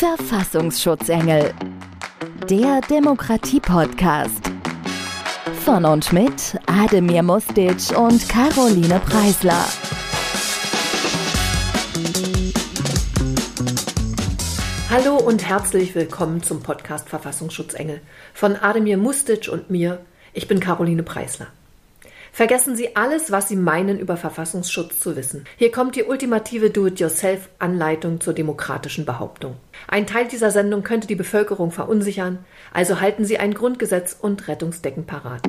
Verfassungsschutzengel. Der Demokratie-Podcast. Von und mit Ademir Mustic und Caroline Preisler. Hallo und herzlich willkommen zum Podcast Verfassungsschutzengel von Ademir Mustic und mir. Ich bin Caroline Preisler. Vergessen Sie alles, was Sie meinen, über Verfassungsschutz zu wissen. Hier kommt die ultimative Do-it-yourself-Anleitung zur demokratischen Behauptung. Ein Teil dieser Sendung könnte die Bevölkerung verunsichern, also halten Sie ein Grundgesetz und Rettungsdecken parat.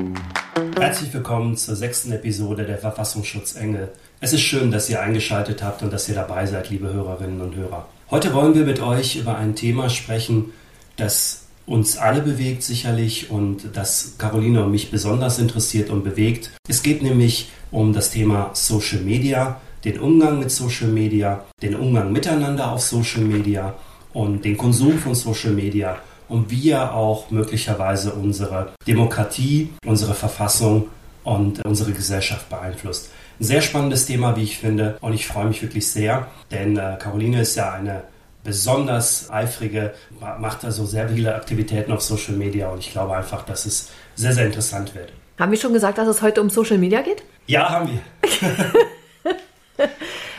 Herzlich willkommen zur sechsten Episode der Verfassungsschutzengel. Es ist schön, dass ihr eingeschaltet habt und dass ihr dabei seid, liebe Hörerinnen und Hörer. Heute wollen wir mit euch über ein Thema sprechen, das uns alle bewegt sicherlich und das Caroline und mich besonders interessiert und bewegt. Es geht nämlich um das Thema Social Media, den Umgang mit Social Media, den Umgang miteinander auf Social Media und den Konsum von Social Media und wie er auch möglicherweise unsere Demokratie, unsere Verfassung und unsere Gesellschaft beeinflusst. Ein sehr spannendes Thema, wie ich finde, und ich freue mich wirklich sehr, denn äh, Caroline ist ja eine besonders eifrige, macht also sehr viele Aktivitäten auf Social Media und ich glaube einfach, dass es sehr, sehr interessant wird. Haben wir schon gesagt, dass es heute um Social Media geht? Ja, haben wir.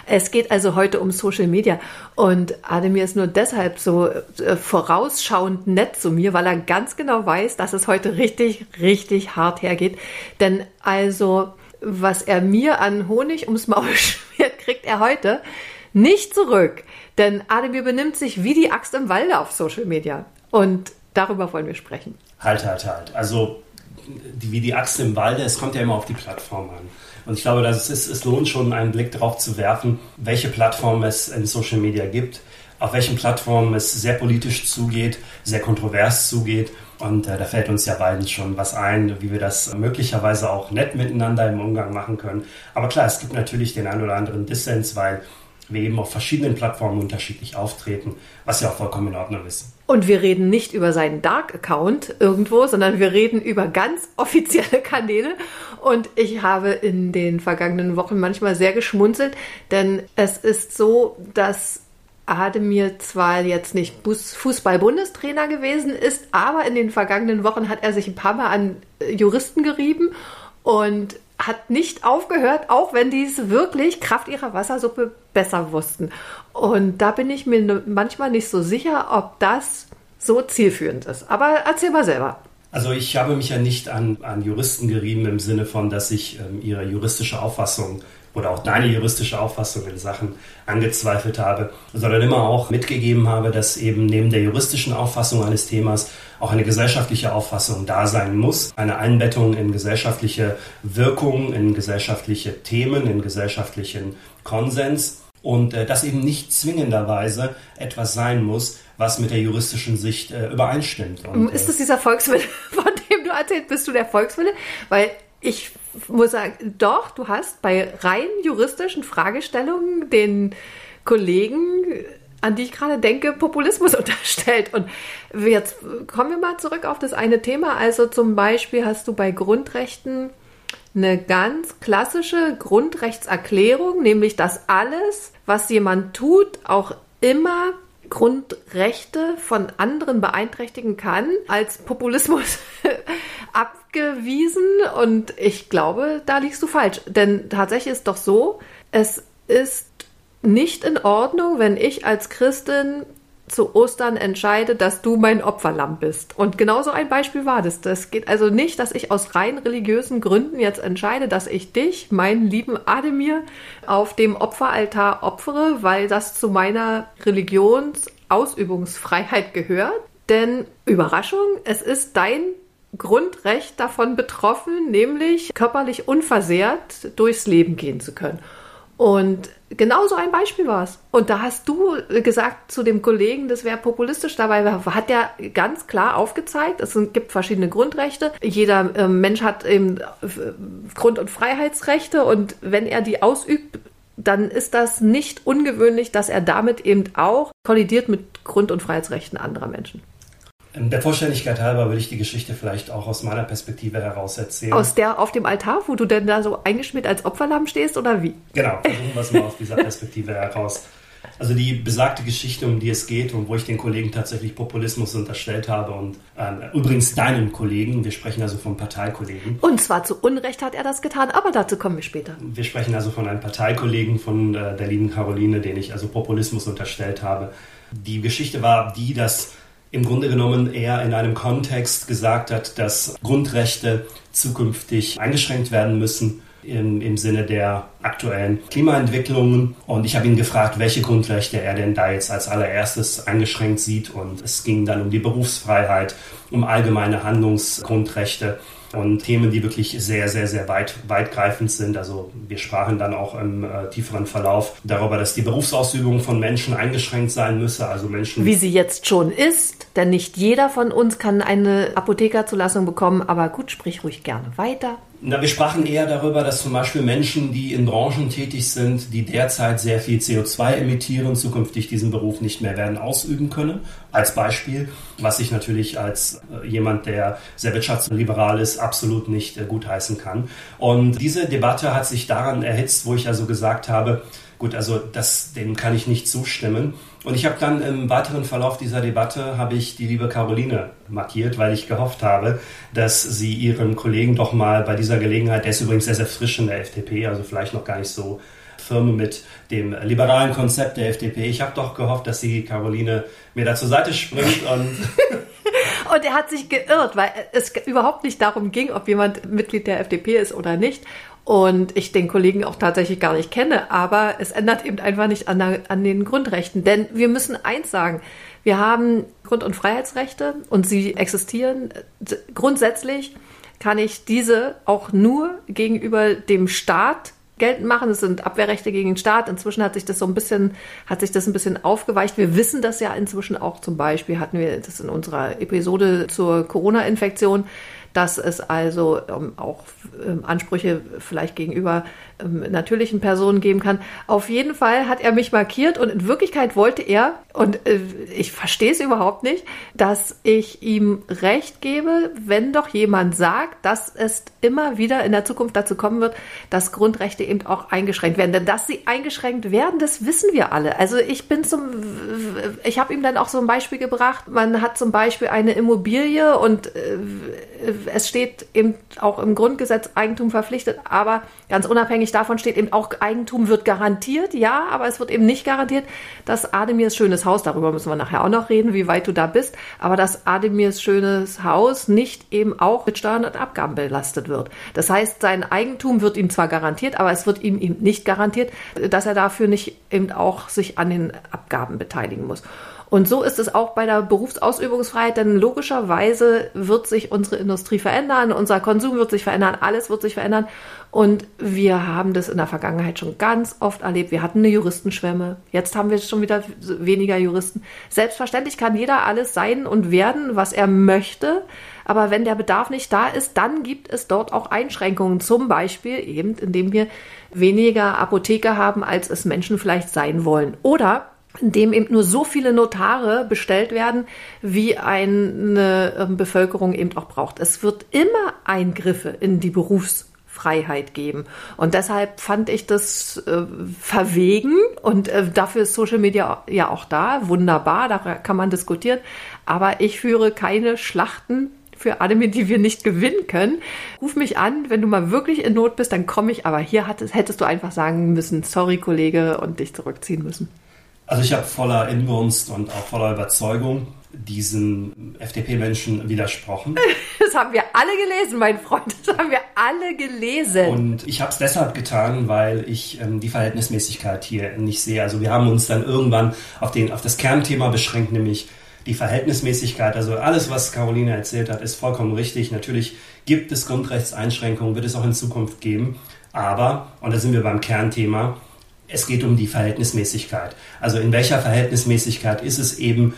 es geht also heute um Social Media und Ademir ist nur deshalb so äh, vorausschauend nett zu mir, weil er ganz genau weiß, dass es heute richtig, richtig hart hergeht. Denn also, was er mir an Honig ums Maul schmiert, kriegt er heute nicht zurück. Denn Ademir benimmt sich wie die Axt im Walde auf Social Media. Und darüber wollen wir sprechen. Halt, halt, halt. Also die, wie die Axt im Walde, es kommt ja immer auf die Plattform an. Und ich glaube, dass es, es lohnt schon, einen Blick darauf zu werfen, welche Plattformen es in Social Media gibt, auf welchen Plattformen es sehr politisch zugeht, sehr kontrovers zugeht. Und äh, da fällt uns ja beiden schon was ein, wie wir das möglicherweise auch nett miteinander im Umgang machen können. Aber klar, es gibt natürlich den einen oder anderen Dissens, weil wir eben auf verschiedenen Plattformen unterschiedlich auftreten, was ja auch vollkommen in Ordnung ist. Und wir reden nicht über seinen Dark-Account irgendwo, sondern wir reden über ganz offizielle Kanäle. Und ich habe in den vergangenen Wochen manchmal sehr geschmunzelt, denn es ist so, dass Ademir zwar jetzt nicht Fußball-Bundestrainer gewesen ist, aber in den vergangenen Wochen hat er sich ein paar Mal an Juristen gerieben und hat nicht aufgehört, auch wenn die es wirklich Kraft ihrer Wassersuppe besser wussten. Und da bin ich mir manchmal nicht so sicher, ob das so zielführend ist. Aber erzähl mal selber. Also ich habe mich ja nicht an, an Juristen gerieben im Sinne von, dass ich ähm, ihre juristische Auffassung oder auch deine juristische Auffassung in Sachen angezweifelt habe, sondern immer auch mitgegeben habe, dass eben neben der juristischen Auffassung eines Themas auch eine gesellschaftliche Auffassung da sein muss, eine Einbettung in gesellschaftliche Wirkungen, in gesellschaftliche Themen, in gesellschaftlichen Konsens und äh, das eben nicht zwingenderweise etwas sein muss, was mit der juristischen Sicht äh, übereinstimmt. Und, ist es dieser Volkswille, von dem du erzählt bist, du der Volkswille? Weil ich muss sagen, doch, du hast bei rein juristischen Fragestellungen den Kollegen, an die ich gerade denke, Populismus unterstellt. Und jetzt kommen wir mal zurück auf das eine Thema. Also zum Beispiel hast du bei Grundrechten eine ganz klassische Grundrechtserklärung, nämlich dass alles, was jemand tut, auch immer Grundrechte von anderen beeinträchtigen kann, als Populismus abgewiesen. Und ich glaube, da liegst du falsch. Denn tatsächlich ist doch so, es ist nicht in Ordnung, wenn ich als Christin zu Ostern entscheide, dass du mein Opferlamm bist. Und genauso ein Beispiel war das. Das geht also nicht, dass ich aus rein religiösen Gründen jetzt entscheide, dass ich dich, meinen lieben Ademir, auf dem Opferaltar opfere, weil das zu meiner Religionsausübungsfreiheit gehört. Denn Überraschung, es ist dein Grundrecht davon betroffen, nämlich körperlich unversehrt durchs Leben gehen zu können. Und genau so ein Beispiel war es. Und da hast du gesagt zu dem Kollegen, das wäre populistisch dabei, hat der ganz klar aufgezeigt, es gibt verschiedene Grundrechte. Jeder äh, Mensch hat eben äh, Grund- und Freiheitsrechte und wenn er die ausübt, dann ist das nicht ungewöhnlich, dass er damit eben auch kollidiert mit Grund- und Freiheitsrechten anderer Menschen. Der Vollständigkeit halber will ich die Geschichte vielleicht auch aus meiner Perspektive heraus erzählen. Aus der auf dem Altar, wo du denn da so eingeschmiert als Opferlamm stehst oder wie? Genau, versuchen wir es mal aus dieser Perspektive heraus. Also die besagte Geschichte, um die es geht und wo ich den Kollegen tatsächlich Populismus unterstellt habe und ähm, übrigens deinen Kollegen, wir sprechen also von Parteikollegen. Und zwar zu Unrecht hat er das getan, aber dazu kommen wir später. Wir sprechen also von einem Parteikollegen von äh, der lieben Caroline, den ich also Populismus unterstellt habe. Die Geschichte war die, dass im Grunde genommen er in einem Kontext gesagt hat, dass Grundrechte zukünftig eingeschränkt werden müssen im, im Sinne der aktuellen Klimaentwicklungen. Und ich habe ihn gefragt, welche Grundrechte er denn da jetzt als allererstes eingeschränkt sieht. Und es ging dann um die Berufsfreiheit, um allgemeine Handlungsgrundrechte und Themen, die wirklich sehr, sehr, sehr weit, weitgreifend sind. Also wir sprachen dann auch im äh, tieferen Verlauf darüber, dass die Berufsausübung von Menschen eingeschränkt sein müsse. Also Menschen. Wie sie jetzt schon ist, denn nicht jeder von uns kann eine Apothekerzulassung bekommen. Aber gut, sprich ruhig gerne weiter. Na, wir sprachen eher darüber, dass zum Beispiel Menschen, die in Branchen tätig sind, die derzeit sehr viel CO2 emittieren, zukünftig diesen Beruf nicht mehr werden ausüben können. Als Beispiel, was ich natürlich als äh, jemand, der sehr wirtschaftsliberal ist, absolut nicht äh, gutheißen kann. Und diese Debatte hat sich daran erhitzt, wo ich also gesagt habe, gut, also das, dem kann ich nicht zustimmen. Und ich habe dann im weiteren Verlauf dieser Debatte habe ich die liebe Caroline markiert, weil ich gehofft habe, dass sie ihren Kollegen doch mal bei dieser Gelegenheit, der ist übrigens sehr, sehr frisch in der FDP, also vielleicht noch gar nicht so firme mit dem liberalen Konzept der FDP. Ich habe doch gehofft, dass sie Caroline mir da zur Seite springt und Und er hat sich geirrt, weil es überhaupt nicht darum ging, ob jemand Mitglied der FDP ist oder nicht. Und ich den Kollegen auch tatsächlich gar nicht kenne, aber es ändert eben einfach nicht an, an den Grundrechten. Denn wir müssen eins sagen, wir haben Grund- und Freiheitsrechte und sie existieren. Grundsätzlich kann ich diese auch nur gegenüber dem Staat geltend machen. Es sind Abwehrrechte gegen den Staat. Inzwischen hat sich das so ein bisschen, hat sich das ein bisschen aufgeweicht. Wir wissen das ja inzwischen auch zum Beispiel, hatten wir das in unserer Episode zur Corona-Infektion, dass es also ähm, auch ähm, Ansprüche vielleicht gegenüber natürlichen Personen geben kann. Auf jeden Fall hat er mich markiert und in Wirklichkeit wollte er, und äh, ich verstehe es überhaupt nicht, dass ich ihm recht gebe, wenn doch jemand sagt, dass es immer wieder in der Zukunft dazu kommen wird, dass Grundrechte eben auch eingeschränkt werden. Denn dass sie eingeschränkt werden, das wissen wir alle. Also ich bin zum, ich habe ihm dann auch so ein Beispiel gebracht. Man hat zum Beispiel eine Immobilie und äh, es steht eben auch im Grundgesetz Eigentum verpflichtet, aber ganz unabhängig davon steht eben auch Eigentum wird garantiert, ja, aber es wird eben nicht garantiert, dass Ademirs schönes Haus, darüber müssen wir nachher auch noch reden, wie weit du da bist, aber dass Ademirs schönes Haus nicht eben auch mit Steuern und Abgaben belastet wird. Das heißt, sein Eigentum wird ihm zwar garantiert, aber es wird ihm eben nicht garantiert, dass er dafür nicht eben auch sich an den Abgaben beteiligen muss. Und so ist es auch bei der Berufsausübungsfreiheit, denn logischerweise wird sich unsere Industrie verändern, unser Konsum wird sich verändern, alles wird sich verändern. Und wir haben das in der Vergangenheit schon ganz oft erlebt. Wir hatten eine Juristenschwemme. Jetzt haben wir schon wieder weniger Juristen. Selbstverständlich kann jeder alles sein und werden, was er möchte. Aber wenn der Bedarf nicht da ist, dann gibt es dort auch Einschränkungen. Zum Beispiel eben, indem wir weniger Apotheker haben, als es Menschen vielleicht sein wollen. Oder in dem eben nur so viele Notare bestellt werden, wie eine ähm, Bevölkerung eben auch braucht. Es wird immer Eingriffe in die Berufsfreiheit geben. Und deshalb fand ich das äh, verwegen und äh, dafür ist Social Media ja auch da. Wunderbar, da kann man diskutieren. Aber ich führe keine Schlachten für Anime, die wir nicht gewinnen können. Ruf mich an, wenn du mal wirklich in Not bist, dann komme ich. Aber hier hattest, hättest du einfach sagen müssen, sorry Kollege, und dich zurückziehen müssen. Also ich habe voller Inbrunst und auch voller Überzeugung diesen FDP-Menschen widersprochen. Das haben wir alle gelesen, mein Freund. Das haben wir alle gelesen. Und ich habe es deshalb getan, weil ich ähm, die Verhältnismäßigkeit hier nicht sehe. Also wir haben uns dann irgendwann auf, den, auf das Kernthema beschränkt, nämlich die Verhältnismäßigkeit. Also alles, was Caroline erzählt hat, ist vollkommen richtig. Natürlich gibt es Grundrechtseinschränkungen, wird es auch in Zukunft geben. Aber, und da sind wir beim Kernthema, es geht um die Verhältnismäßigkeit. Also in welcher Verhältnismäßigkeit ist es eben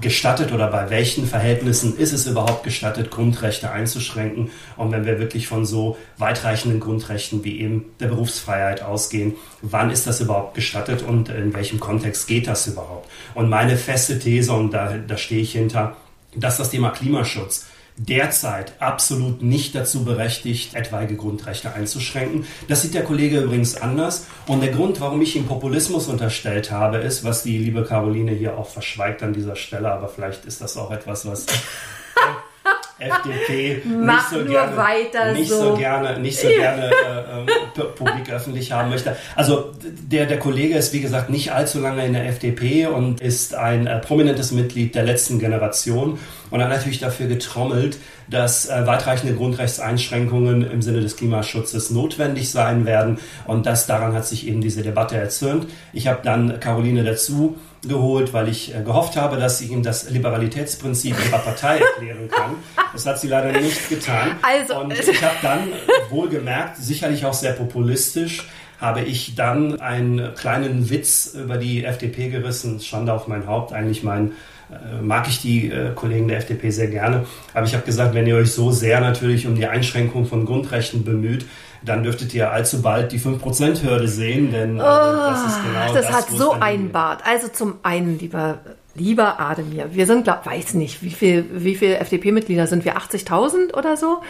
gestattet oder bei welchen Verhältnissen ist es überhaupt gestattet, Grundrechte einzuschränken? Und wenn wir wirklich von so weitreichenden Grundrechten wie eben der Berufsfreiheit ausgehen, wann ist das überhaupt gestattet und in welchem Kontext geht das überhaupt? Und meine feste These, und da, da stehe ich hinter, dass das Thema Klimaschutz derzeit absolut nicht dazu berechtigt, etwaige Grundrechte einzuschränken. Das sieht der Kollege übrigens anders. Und der Grund, warum ich ihm Populismus unterstellt habe, ist, was die liebe Caroline hier auch verschweigt an dieser Stelle, aber vielleicht ist das auch etwas, was FDP Mach nicht so gerne, weiter nicht so. so gerne, nicht so gerne äh, pu- publik öffentlich haben möchte. Also der, der Kollege ist wie gesagt nicht allzu lange in der FDP und ist ein äh, prominentes Mitglied der letzten Generation und hat natürlich dafür getrommelt, dass äh, weitreichende Grundrechtseinschränkungen im Sinne des Klimaschutzes notwendig sein werden und das daran hat sich eben diese Debatte erzürnt. Ich habe dann Caroline dazu geholt, weil ich äh, gehofft habe, dass sie ihm das Liberalitätsprinzip ihrer Partei erklären kann. Das hat sie leider nicht getan. Also- und ich habe dann äh, wohlgemerkt, sicherlich auch sehr populistisch, habe ich dann einen kleinen Witz über die FDP gerissen. Schande auf mein Haupt. Eigentlich mein äh, mag ich die äh, Kollegen der FDP sehr gerne. Aber ich habe gesagt, wenn ihr euch so sehr natürlich um die Einschränkung von Grundrechten bemüht, dann dürftet ihr allzu bald die 5%-Hürde sehen, denn äh, das ist genau Oh, das, das hat so einen. Bart. Also zum einen, lieber, lieber Ademir, wir sind, glaub, weiß nicht, wie viel, wie viele FDP-Mitglieder sind wir? 80.000 oder so?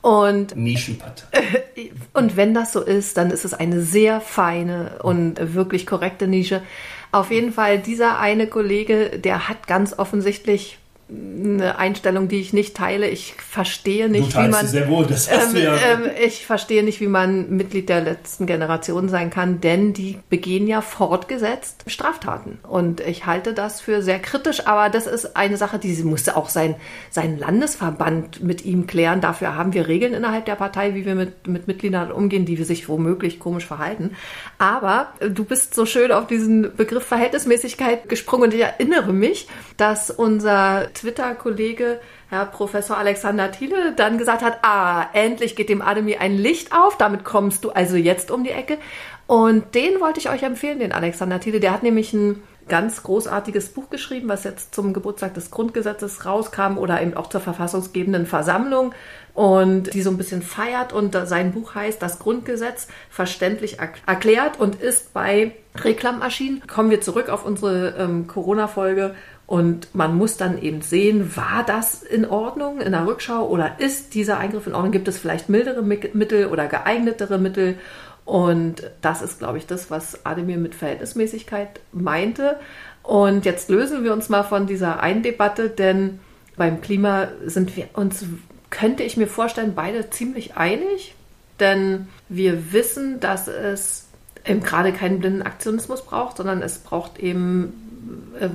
Und, Nischenpartei. und wenn das so ist, dann ist es eine sehr feine und wirklich korrekte Nische. Auf jeden Fall, dieser eine Kollege, der hat ganz offensichtlich eine Einstellung, die ich nicht teile. Ich verstehe nicht, wie man. wohl, das hast Ähm, du ja. ähm, ich verstehe nicht, wie man Mitglied der letzten Generation sein kann, denn die begehen ja fortgesetzt Straftaten. Und ich halte das für sehr kritisch, aber das ist eine Sache, die musste auch sein, sein Landesverband mit ihm klären. Dafür haben wir Regeln innerhalb der Partei, wie wir mit, mit Mitgliedern umgehen, die sich womöglich komisch verhalten. Aber äh, du bist so schön auf diesen Begriff Verhältnismäßigkeit gesprungen und ich erinnere mich, dass unser Twitter-Kollege Herr Professor Alexander Thiele dann gesagt hat, ah, endlich geht dem Ademir ein Licht auf, damit kommst du also jetzt um die Ecke. Und den wollte ich euch empfehlen, den Alexander Thiele. Der hat nämlich ein ganz großartiges Buch geschrieben, was jetzt zum Geburtstag des Grundgesetzes rauskam oder eben auch zur verfassungsgebenden Versammlung und die so ein bisschen feiert. Und sein Buch heißt Das Grundgesetz verständlich erk- erklärt und ist bei Reklam erschienen. Kommen wir zurück auf unsere ähm, Corona-Folge und man muss dann eben sehen, war das in Ordnung in der Rückschau oder ist dieser Eingriff in Ordnung? Gibt es vielleicht mildere Mi- Mittel oder geeignetere Mittel? Und das ist, glaube ich, das, was Ademir mit Verhältnismäßigkeit meinte. Und jetzt lösen wir uns mal von dieser einen Debatte, denn beim Klima sind wir uns, könnte ich mir vorstellen, beide ziemlich einig. Denn wir wissen, dass es eben gerade keinen blinden Aktionismus braucht, sondern es braucht eben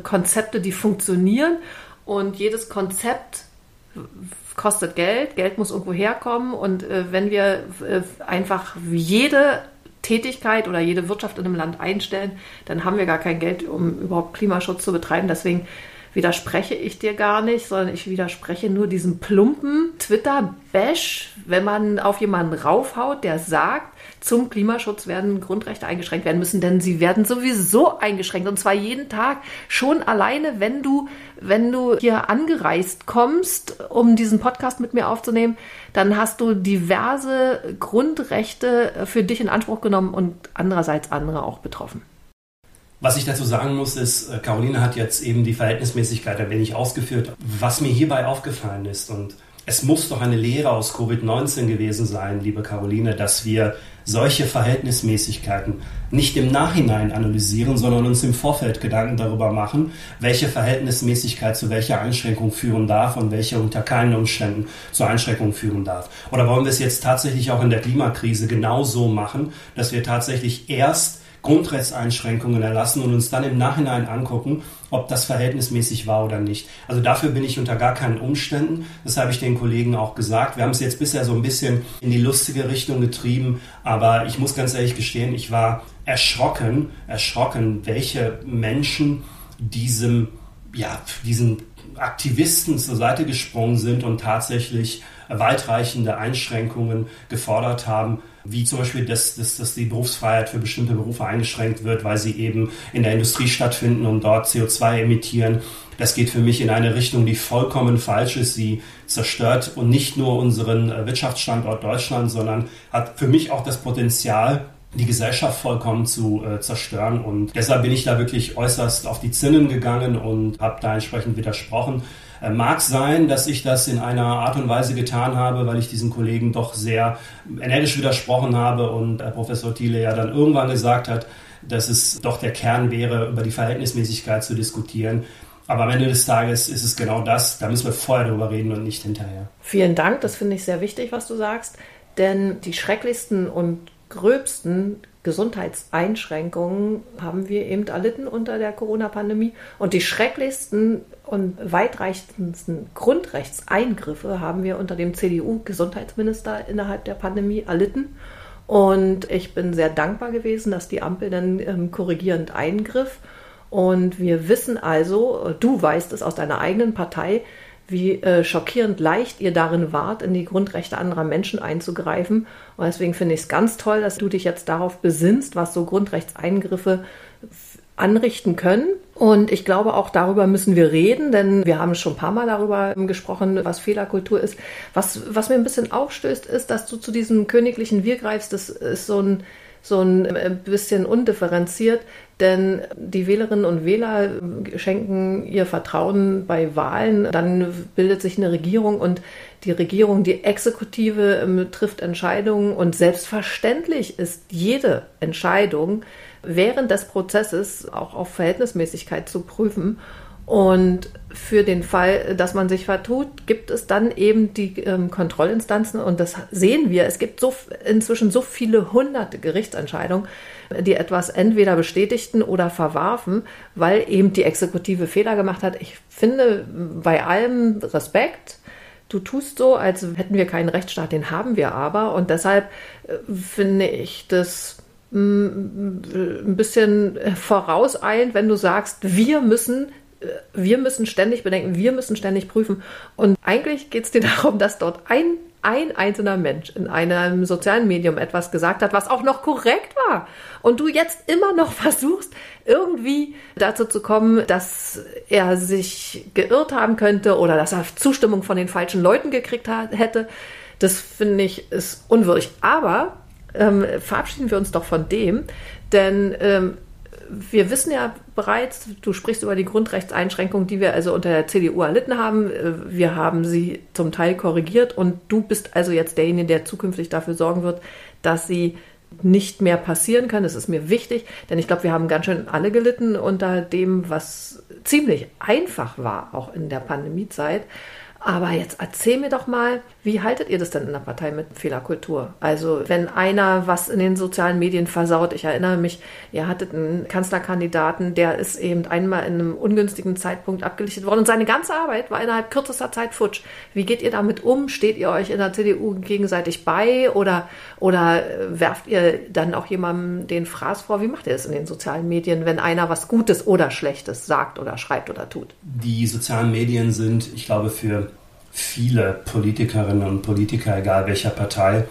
Konzepte, die funktionieren. Und jedes Konzept kostet Geld, Geld muss irgendwo herkommen und äh, wenn wir äh, einfach jede Tätigkeit oder jede Wirtschaft in einem Land einstellen, dann haben wir gar kein Geld, um überhaupt Klimaschutz zu betreiben. Deswegen widerspreche ich dir gar nicht, sondern ich widerspreche nur diesem plumpen Twitter-Bash, wenn man auf jemanden raufhaut, der sagt, zum Klimaschutz werden Grundrechte eingeschränkt werden müssen, denn sie werden sowieso eingeschränkt und zwar jeden Tag. Schon alleine, wenn du, wenn du hier angereist kommst, um diesen Podcast mit mir aufzunehmen, dann hast du diverse Grundrechte für dich in Anspruch genommen und andererseits andere auch betroffen. Was ich dazu sagen muss, ist, äh, Caroline hat jetzt eben die Verhältnismäßigkeit ein wenig ausgeführt. Was mir hierbei aufgefallen ist, und es muss doch eine Lehre aus Covid-19 gewesen sein, liebe Caroline, dass wir solche Verhältnismäßigkeiten nicht im Nachhinein analysieren, sondern uns im Vorfeld Gedanken darüber machen, welche Verhältnismäßigkeit zu welcher Einschränkung führen darf und welche unter keinen Umständen zur Einschränkung führen darf. Oder wollen wir es jetzt tatsächlich auch in der Klimakrise genauso machen, dass wir tatsächlich erst Grundrechtseinschränkungen erlassen und uns dann im Nachhinein angucken, ob das verhältnismäßig war oder nicht. Also dafür bin ich unter gar keinen Umständen. Das habe ich den Kollegen auch gesagt. Wir haben es jetzt bisher so ein bisschen in die lustige Richtung getrieben, aber ich muss ganz ehrlich gestehen, ich war erschrocken, erschrocken, welche Menschen diesem, ja, diesen Aktivisten zur Seite gesprungen sind und tatsächlich weitreichende Einschränkungen gefordert haben, wie zum Beispiel, dass, dass, dass die Berufsfreiheit für bestimmte Berufe eingeschränkt wird, weil sie eben in der Industrie stattfinden und dort CO2 emittieren. Das geht für mich in eine Richtung, die vollkommen falsch ist. Sie zerstört und nicht nur unseren Wirtschaftsstandort Deutschland, sondern hat für mich auch das Potenzial, die Gesellschaft vollkommen zu äh, zerstören. Und deshalb bin ich da wirklich äußerst auf die Zinnen gegangen und habe da entsprechend widersprochen. Äh, mag sein, dass ich das in einer Art und Weise getan habe, weil ich diesen Kollegen doch sehr energisch widersprochen habe und äh, Professor Thiele ja dann irgendwann gesagt hat, dass es doch der Kern wäre, über die Verhältnismäßigkeit zu diskutieren. Aber am Ende des Tages ist es genau das. Da müssen wir vorher darüber reden und nicht hinterher. Vielen Dank, das finde ich sehr wichtig, was du sagst. Denn die schrecklichsten und gröbsten Gesundheitseinschränkungen haben wir eben erlitten unter der Corona-Pandemie. Und die schrecklichsten und weitreichendsten Grundrechtseingriffe haben wir unter dem CDU-Gesundheitsminister innerhalb der Pandemie erlitten. Und ich bin sehr dankbar gewesen, dass die Ampel dann ähm, korrigierend eingriff. Und wir wissen also, du weißt es aus deiner eigenen Partei, wie äh, schockierend leicht ihr darin wart, in die Grundrechte anderer Menschen einzugreifen. Und deswegen finde ich es ganz toll, dass du dich jetzt darauf besinnst, was so Grundrechtseingriffe anrichten können. Und ich glaube, auch darüber müssen wir reden, denn wir haben schon ein paar Mal darüber gesprochen, was Fehlerkultur ist. Was, was mir ein bisschen aufstößt, ist, dass du zu diesem königlichen Wir greifst. Das ist so ein, so ein äh, bisschen undifferenziert, denn die Wählerinnen und Wähler schenken ihr Vertrauen bei Wahlen. Dann bildet sich eine Regierung und die Regierung, die Exekutive ähm, trifft Entscheidungen und selbstverständlich ist jede Entscheidung während des Prozesses auch auf Verhältnismäßigkeit zu prüfen. Und für den Fall, dass man sich vertut, gibt es dann eben die ähm, Kontrollinstanzen und das sehen wir. Es gibt so, inzwischen so viele hunderte Gerichtsentscheidungen, die etwas entweder bestätigten oder verwarfen, weil eben die Exekutive Fehler gemacht hat. Ich finde bei allem Respekt, du tust so, als hätten wir keinen Rechtsstaat, den haben wir aber. Und deshalb äh, finde ich das ein bisschen vorauseilend, wenn du sagst, wir müssen wir müssen ständig bedenken, wir müssen ständig prüfen. Und eigentlich geht es dir darum, dass dort ein, ein einzelner Mensch in einem sozialen Medium etwas gesagt hat, was auch noch korrekt war. Und du jetzt immer noch versuchst, irgendwie dazu zu kommen, dass er sich geirrt haben könnte oder dass er Zustimmung von den falschen Leuten gekriegt hat, hätte. Das finde ich ist unwürdig. Aber ähm, verabschieden wir uns doch von dem, denn ähm, wir wissen ja bereits, du sprichst über die Grundrechtseinschränkungen, die wir also unter der CDU erlitten haben. Äh, wir haben sie zum Teil korrigiert und du bist also jetzt derjenige, der zukünftig dafür sorgen wird, dass sie nicht mehr passieren können. Das ist mir wichtig, denn ich glaube, wir haben ganz schön alle gelitten unter dem, was ziemlich einfach war, auch in der Pandemiezeit. Aber jetzt erzähl mir doch mal, wie haltet ihr das denn in der Partei mit Fehlerkultur? Also wenn einer was in den sozialen Medien versaut, ich erinnere mich, ihr hattet einen Kanzlerkandidaten, der ist eben einmal in einem ungünstigen Zeitpunkt abgelichtet worden und seine ganze Arbeit war innerhalb kürzester Zeit futsch. Wie geht ihr damit um? Steht ihr euch in der CDU gegenseitig bei oder, oder werft ihr dann auch jemandem den Fraß vor? Wie macht ihr es in den sozialen Medien, wenn einer was Gutes oder Schlechtes sagt oder schreibt oder tut? Die sozialen Medien sind, ich glaube, für viele Politikerinnen und Politiker, egal welcher Partei,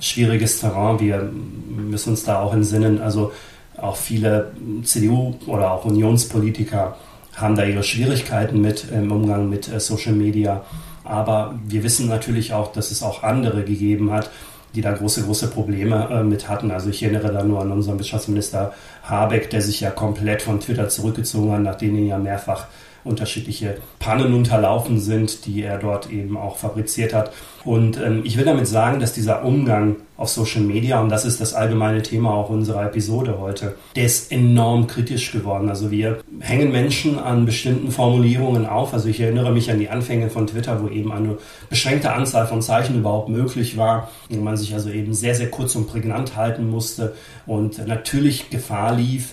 schwieriges Terrain. Wir müssen uns da auch entsinnen. Also auch viele CDU oder auch Unionspolitiker haben da ihre Schwierigkeiten mit im Umgang mit äh, Social Media. Aber wir wissen natürlich auch, dass es auch andere gegeben hat, die da große, große Probleme äh, mit hatten. Also ich erinnere da nur an unseren Wirtschaftsminister Habeck, der sich ja komplett von Twitter zurückgezogen hat, nachdem ihn ja mehrfach unterschiedliche Pannen unterlaufen sind, die er dort eben auch fabriziert hat. Und ähm, ich will damit sagen, dass dieser Umgang auf Social Media, und das ist das allgemeine Thema auch unserer Episode heute, der ist enorm kritisch geworden. Also wir hängen Menschen an bestimmten Formulierungen auf. Also ich erinnere mich an die Anfänge von Twitter, wo eben eine beschränkte Anzahl von Zeichen überhaupt möglich war, wo man sich also eben sehr, sehr kurz und prägnant halten musste und natürlich Gefahr lief,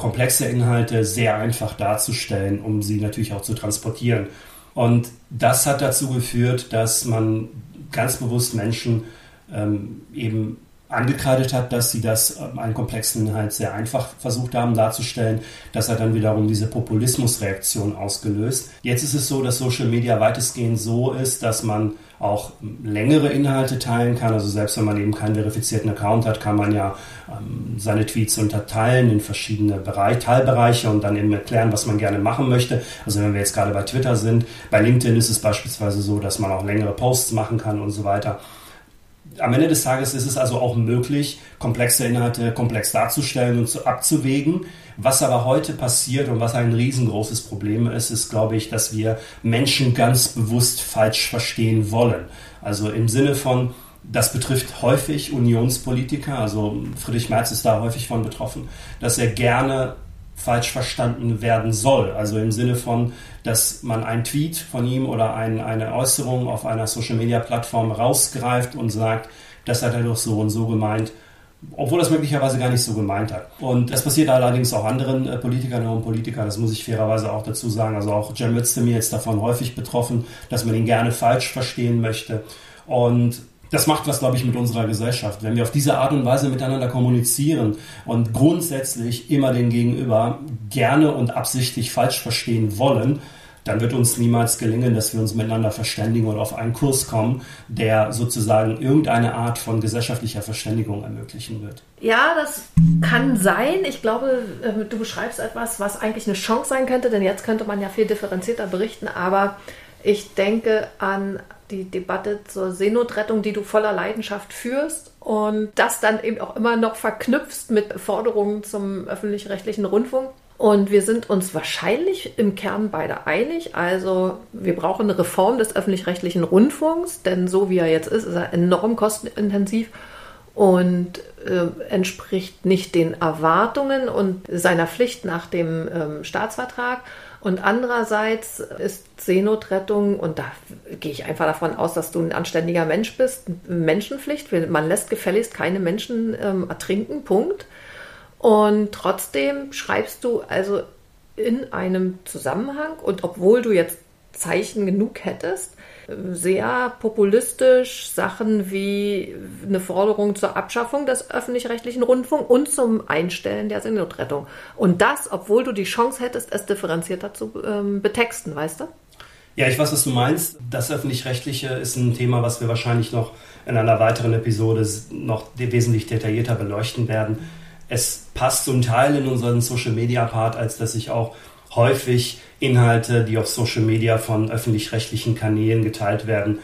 komplexe Inhalte sehr einfach darzustellen, um sie natürlich auch zu transportieren. Und das hat dazu geführt, dass man ganz bewusst Menschen ähm, eben angekreidet hat, dass sie das ähm, einen komplexen Inhalt sehr einfach versucht haben darzustellen. Das hat dann wiederum diese Populismusreaktion ausgelöst. Jetzt ist es so, dass Social Media weitestgehend so ist, dass man auch längere Inhalte teilen kann. Also selbst wenn man eben keinen verifizierten Account hat, kann man ja ähm, seine Tweets unterteilen in verschiedene Bereich, Teilbereiche und dann eben erklären, was man gerne machen möchte. Also wenn wir jetzt gerade bei Twitter sind, bei LinkedIn ist es beispielsweise so, dass man auch längere Posts machen kann und so weiter. Am Ende des Tages ist es also auch möglich, komplexe Inhalte komplex darzustellen und zu, abzuwägen. Was aber heute passiert und was ein riesengroßes Problem ist, ist, glaube ich, dass wir Menschen ganz bewusst falsch verstehen wollen. Also im Sinne von, das betrifft häufig Unionspolitiker, also Friedrich Merz ist da häufig von betroffen, dass er gerne falsch verstanden werden soll. Also im Sinne von, dass man ein Tweet von ihm oder ein, eine Äußerung auf einer Social-Media-Plattform rausgreift und sagt, das hat er doch so und so gemeint, obwohl das möglicherweise gar nicht so gemeint hat. Und das passiert allerdings auch anderen äh, Politikerinnen und Politikern, das muss ich fairerweise auch dazu sagen. Also auch Cem Özdemir ist davon häufig betroffen, dass man ihn gerne falsch verstehen möchte. Und das macht was, glaube ich, mit unserer Gesellschaft. Wenn wir auf diese Art und Weise miteinander kommunizieren und grundsätzlich immer den Gegenüber gerne und absichtlich falsch verstehen wollen, dann wird uns niemals gelingen, dass wir uns miteinander verständigen oder auf einen Kurs kommen, der sozusagen irgendeine Art von gesellschaftlicher Verständigung ermöglichen wird. Ja, das kann sein. Ich glaube, äh, du beschreibst etwas, was eigentlich eine Chance sein könnte, denn jetzt könnte man ja viel differenzierter berichten, aber ich denke an die Debatte zur Seenotrettung, die du voller Leidenschaft führst und das dann eben auch immer noch verknüpfst mit Forderungen zum öffentlich-rechtlichen Rundfunk. Und wir sind uns wahrscheinlich im Kern beide einig. Also wir brauchen eine Reform des öffentlich-rechtlichen Rundfunks, denn so wie er jetzt ist, ist er enorm kostenintensiv und äh, entspricht nicht den Erwartungen und seiner Pflicht nach dem ähm, Staatsvertrag. Und andererseits ist Seenotrettung, und da gehe ich einfach davon aus, dass du ein anständiger Mensch bist, Menschenpflicht. Man lässt gefälligst keine Menschen ähm, ertrinken, Punkt. Und trotzdem schreibst du also in einem Zusammenhang und obwohl du jetzt Zeichen genug hättest, sehr populistisch Sachen wie eine Forderung zur Abschaffung des öffentlich-rechtlichen Rundfunks und zum Einstellen der Seenotrettung. Und das, obwohl du die Chance hättest, es differenzierter zu ähm, betexten, weißt du? Ja, ich weiß, was du meinst. Das öffentlich-rechtliche ist ein Thema, was wir wahrscheinlich noch in einer weiteren Episode noch wesentlich detaillierter beleuchten werden es passt zum Teil in unseren Social Media Part, als dass ich auch häufig Inhalte, die auf Social Media von öffentlich-rechtlichen Kanälen geteilt werden,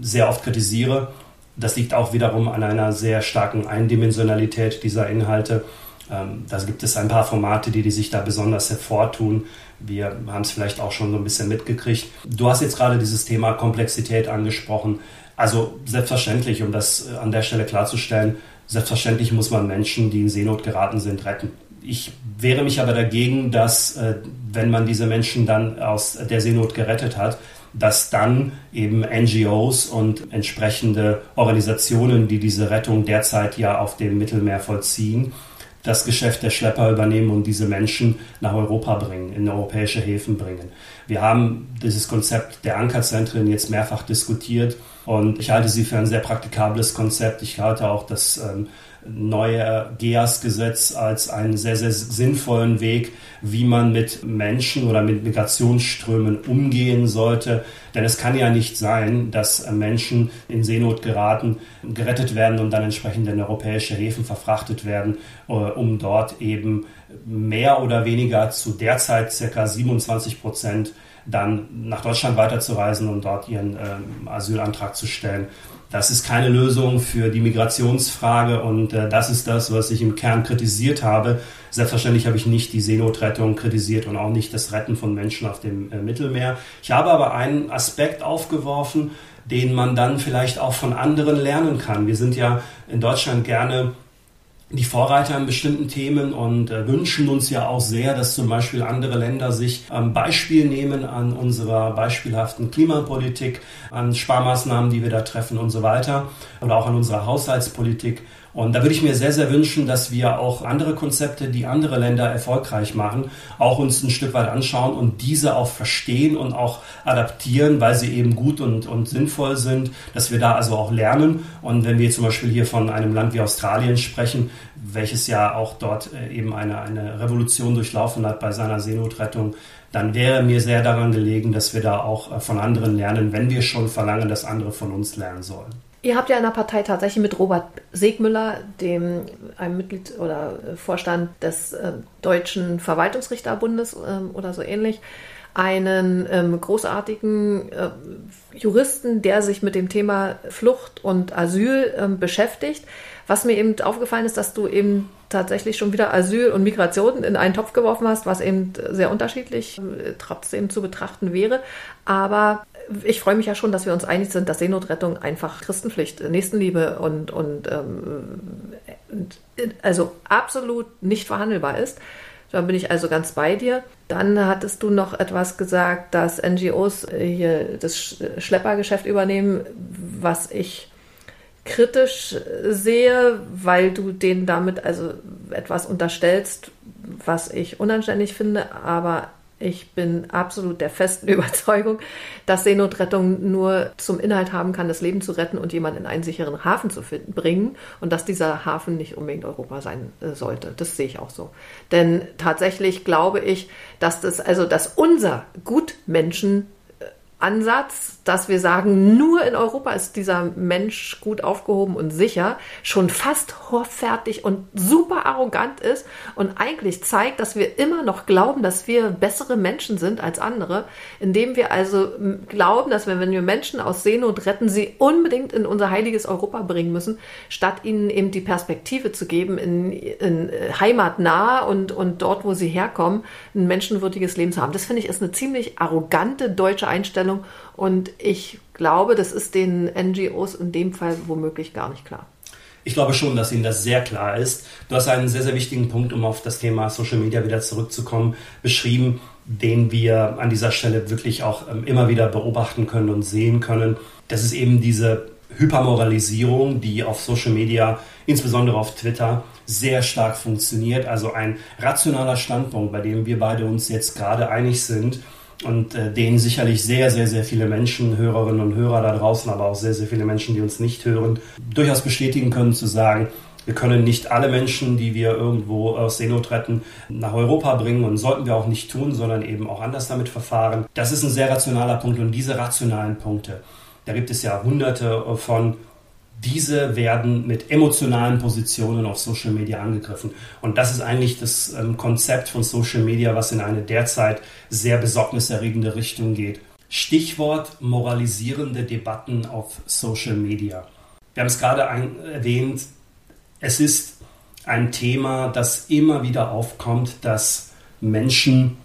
sehr oft kritisiere. Das liegt auch wiederum an einer sehr starken Eindimensionalität dieser Inhalte. Ähm, da gibt es ein paar Formate, die, die sich da besonders hervortun. Wir haben es vielleicht auch schon so ein bisschen mitgekriegt. Du hast jetzt gerade dieses Thema Komplexität angesprochen. Also selbstverständlich, um das äh, an der Stelle klarzustellen, Selbstverständlich muss man Menschen, die in Seenot geraten sind, retten. Ich wehre mich aber dagegen, dass, äh, wenn man diese Menschen dann aus der Seenot gerettet hat, dass dann eben NGOs und entsprechende Organisationen, die diese Rettung derzeit ja auf dem Mittelmeer vollziehen, das Geschäft der Schlepper übernehmen und diese Menschen nach Europa bringen, in europäische Häfen bringen. Wir haben dieses Konzept der Ankerzentren jetzt mehrfach diskutiert und ich halte sie für ein sehr praktikables Konzept. Ich halte auch das ähm, neue GEAS-Gesetz als einen sehr, sehr sinnvollen Weg, wie man mit Menschen oder mit Migrationsströmen umgehen sollte. Denn es kann ja nicht sein, dass Menschen in Seenot geraten, gerettet werden und dann entsprechend in europäische Häfen verfrachtet werden, äh, um dort eben mehr oder weniger zu derzeit circa 27 Prozent dann nach Deutschland weiterzureisen und dort ihren ähm, Asylantrag zu stellen. Das ist keine Lösung für die Migrationsfrage und äh, das ist das, was ich im Kern kritisiert habe. Selbstverständlich habe ich nicht die Seenotrettung kritisiert und auch nicht das Retten von Menschen auf dem äh, Mittelmeer. Ich habe aber einen Aspekt aufgeworfen, den man dann vielleicht auch von anderen lernen kann. Wir sind ja in Deutschland gerne die Vorreiter in bestimmten Themen und äh, wünschen uns ja auch sehr, dass zum Beispiel andere Länder sich ähm, Beispiel nehmen an unserer beispielhaften Klimapolitik, an Sparmaßnahmen, die wir da treffen und so weiter oder auch an unserer Haushaltspolitik. Und da würde ich mir sehr, sehr wünschen, dass wir auch andere Konzepte, die andere Länder erfolgreich machen, auch uns ein Stück weit anschauen und diese auch verstehen und auch adaptieren, weil sie eben gut und, und sinnvoll sind, dass wir da also auch lernen. Und wenn wir zum Beispiel hier von einem Land wie Australien sprechen, welches ja auch dort äh, eben eine, eine Revolution durchlaufen hat bei seiner Seenotrettung, dann wäre mir sehr daran gelegen, dass wir da auch äh, von anderen lernen, wenn wir schon verlangen, dass andere von uns lernen sollen. Ihr habt ja in der Partei tatsächlich mit Robert Segmüller, dem einem Mitglied oder Vorstand des äh, Deutschen Verwaltungsrichterbundes äh, oder so ähnlich, einen ähm, großartigen äh, Juristen, der sich mit dem Thema Flucht und Asyl ähm, beschäftigt. Was mir eben aufgefallen ist, dass du eben tatsächlich schon wieder Asyl und Migration in einen Topf geworfen hast, was eben sehr unterschiedlich äh, trotzdem zu betrachten wäre. Aber ich freue mich ja schon, dass wir uns einig sind, dass Seenotrettung einfach Christenpflicht, Nächstenliebe und, und ähm, also absolut nicht verhandelbar ist. Da bin ich also ganz bei dir. Dann hattest du noch etwas gesagt, dass NGOs hier das Schleppergeschäft übernehmen, was ich kritisch sehe, weil du denen damit also etwas unterstellst, was ich unanständig finde, aber ich bin absolut der festen Überzeugung, dass Seenotrettung nur zum Inhalt haben kann, das Leben zu retten und jemanden in einen sicheren Hafen zu finden, bringen und dass dieser Hafen nicht unbedingt Europa sein äh, sollte. Das sehe ich auch so. Denn tatsächlich glaube ich, dass das, also, dass unser Gutmenschen Ansatz, dass wir sagen, nur in Europa ist dieser Mensch gut aufgehoben und sicher, schon fast hochfertig und super arrogant ist und eigentlich zeigt, dass wir immer noch glauben, dass wir bessere Menschen sind als andere, indem wir also glauben, dass wir, wenn wir Menschen aus Seenot retten, sie unbedingt in unser heiliges Europa bringen müssen, statt ihnen eben die Perspektive zu geben, in, in heimatnah und, und dort, wo sie herkommen, ein menschenwürdiges Leben zu haben. Das finde ich ist eine ziemlich arrogante deutsche Einstellung. Und ich glaube, das ist den NGOs in dem Fall womöglich gar nicht klar. Ich glaube schon, dass Ihnen das sehr klar ist. Du hast einen sehr, sehr wichtigen Punkt, um auf das Thema Social Media wieder zurückzukommen, beschrieben, den wir an dieser Stelle wirklich auch ähm, immer wieder beobachten können und sehen können. Das ist eben diese Hypermoralisierung, die auf Social Media, insbesondere auf Twitter, sehr stark funktioniert. Also ein rationaler Standpunkt, bei dem wir beide uns jetzt gerade einig sind, und äh, den sicherlich sehr, sehr, sehr viele Menschen, Hörerinnen und Hörer da draußen, aber auch sehr, sehr viele Menschen, die uns nicht hören, durchaus bestätigen können zu sagen, wir können nicht alle Menschen, die wir irgendwo aus Seenot retten, nach Europa bringen und sollten wir auch nicht tun, sondern eben auch anders damit verfahren. Das ist ein sehr rationaler Punkt und diese rationalen Punkte, da gibt es ja hunderte von diese werden mit emotionalen Positionen auf Social Media angegriffen. Und das ist eigentlich das ähm, Konzept von Social Media, was in eine derzeit sehr besorgniserregende Richtung geht. Stichwort moralisierende Debatten auf Social Media. Wir haben es gerade erwähnt, es ist ein Thema, das immer wieder aufkommt, dass Menschen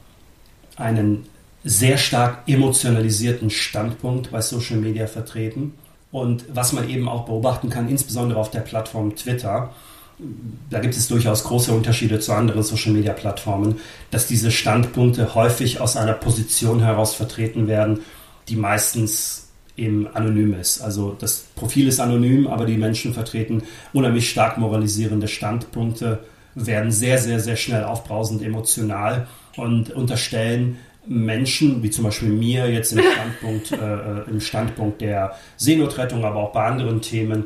einen sehr stark emotionalisierten Standpunkt bei Social Media vertreten und was man eben auch beobachten kann, insbesondere auf der Plattform Twitter, da gibt es durchaus große Unterschiede zu anderen Social-Media-Plattformen, dass diese Standpunkte häufig aus einer Position heraus vertreten werden, die meistens eben anonym ist. Also das Profil ist anonym, aber die Menschen vertreten unheimlich stark moralisierende Standpunkte, werden sehr, sehr, sehr schnell aufbrausend emotional und unterstellen Menschen, wie zum Beispiel mir jetzt im Standpunkt, äh, äh, im Standpunkt der Seenotrettung, aber auch bei anderen Themen,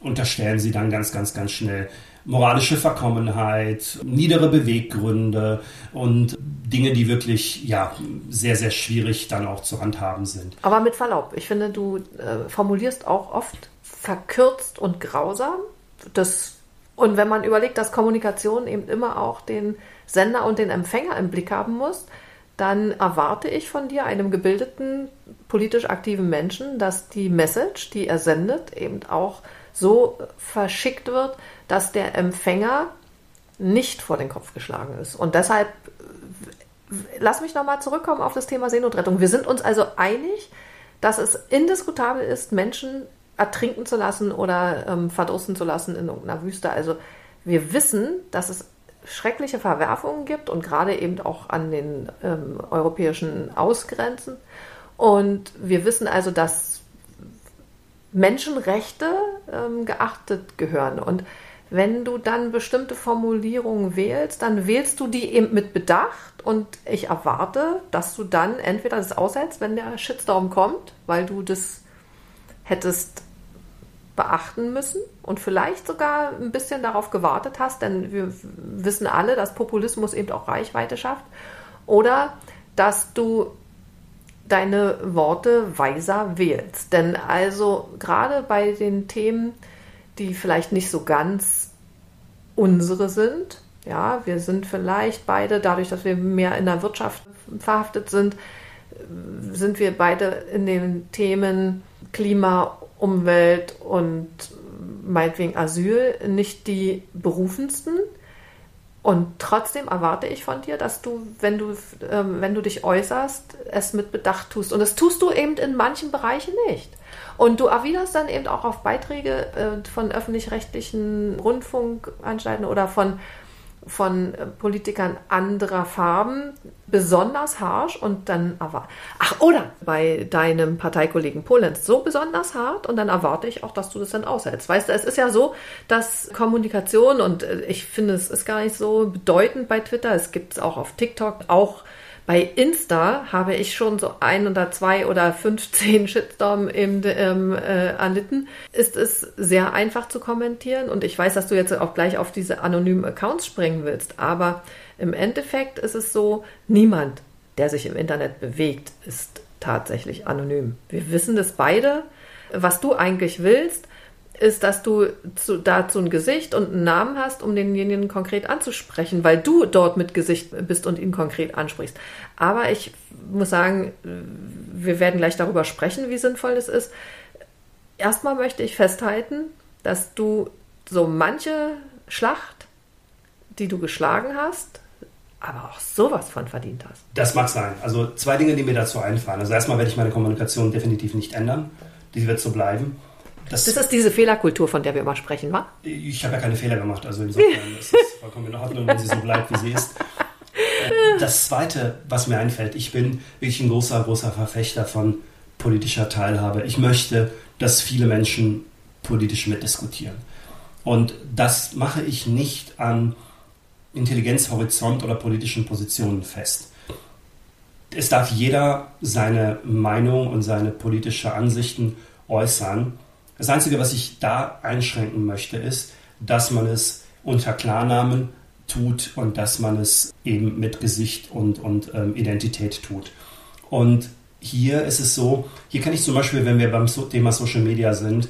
unterstellen sie dann ganz, ganz, ganz schnell moralische Verkommenheit, niedere Beweggründe und Dinge, die wirklich ja sehr, sehr schwierig dann auch zu handhaben sind. Aber mit Verlaub, ich finde, du äh, formulierst auch oft verkürzt und grausam. Das, und wenn man überlegt, dass Kommunikation eben immer auch den Sender und den Empfänger im Blick haben muss, dann erwarte ich von dir, einem gebildeten, politisch aktiven Menschen, dass die Message, die er sendet, eben auch so verschickt wird, dass der Empfänger nicht vor den Kopf geschlagen ist. Und deshalb lass mich nochmal zurückkommen auf das Thema Seenotrettung. Wir sind uns also einig, dass es indiskutabel ist, Menschen ertrinken zu lassen oder ähm, verdursten zu lassen in irgendeiner Wüste. Also wir wissen, dass es schreckliche Verwerfungen gibt und gerade eben auch an den ähm, europäischen Ausgrenzen. Und wir wissen also, dass Menschenrechte ähm, geachtet gehören. Und wenn du dann bestimmte Formulierungen wählst, dann wählst du die eben mit Bedacht und ich erwarte, dass du dann entweder das aushältst, wenn der Shitstorm kommt, weil du das hättest beachten müssen und vielleicht sogar ein bisschen darauf gewartet hast, denn wir wissen alle, dass Populismus eben auch Reichweite schafft, oder dass du deine Worte weiser wählst. Denn also gerade bei den Themen, die vielleicht nicht so ganz unsere sind, ja, wir sind vielleicht beide, dadurch, dass wir mehr in der Wirtschaft verhaftet sind, sind wir beide in den Themen Klima, Umwelt und meinetwegen Asyl nicht die berufensten. Und trotzdem erwarte ich von dir, dass du, wenn du, ähm, wenn du dich äußerst, es mit Bedacht tust. Und das tust du eben in manchen Bereichen nicht. Und du erwiderst dann eben auch auf Beiträge äh, von öffentlich-rechtlichen Rundfunkanstalten oder von von äh, Politikern anderer Farben besonders harsch und dann erwarte ach oder bei deinem Parteikollegen Polenz so besonders hart und dann erwarte ich auch, dass du das dann aushältst. Weißt du, es ist ja so, dass Kommunikation und äh, ich finde es ist gar nicht so bedeutend bei Twitter, es gibt es auch auf TikTok, auch bei Insta habe ich schon so ein oder zwei oder 15 Shitstorm eben, ähm, äh, erlitten. Ist es sehr einfach zu kommentieren und ich weiß, dass du jetzt auch gleich auf diese anonymen Accounts springen willst, aber im Endeffekt ist es so, niemand, der sich im Internet bewegt, ist tatsächlich anonym. Wir wissen das beide. Was du eigentlich willst, ist, dass du zu, dazu ein Gesicht und einen Namen hast, um denjenigen konkret anzusprechen, weil du dort mit Gesicht bist und ihn konkret ansprichst. Aber ich muss sagen, wir werden gleich darüber sprechen, wie sinnvoll das ist. Erstmal möchte ich festhalten, dass du so manche Schlacht, die du geschlagen hast, aber auch sowas von verdient hast. Das mag sein. Also zwei Dinge, die mir dazu einfallen. Also erstmal werde ich meine Kommunikation definitiv nicht ändern. Die wird so bleiben. Das, das, ist diese Fehlerkultur, von der wir immer sprechen, wa? Ich habe ja keine Fehler gemacht, also insofern ist es vollkommen in Ordnung, wenn sie so bleibt, wie sie ist. Das Zweite, was mir einfällt, ich bin wirklich ein großer, großer Verfechter von politischer Teilhabe. Ich möchte, dass viele Menschen politisch mitdiskutieren. Und das mache ich nicht an Intelligenzhorizont oder politischen Positionen fest. Es darf jeder seine Meinung und seine politische Ansichten äußern. Das Einzige, was ich da einschränken möchte, ist, dass man es unter Klarnamen tut und dass man es eben mit Gesicht und, und ähm, Identität tut. Und hier ist es so, hier kann ich zum Beispiel, wenn wir beim Thema Social Media sind,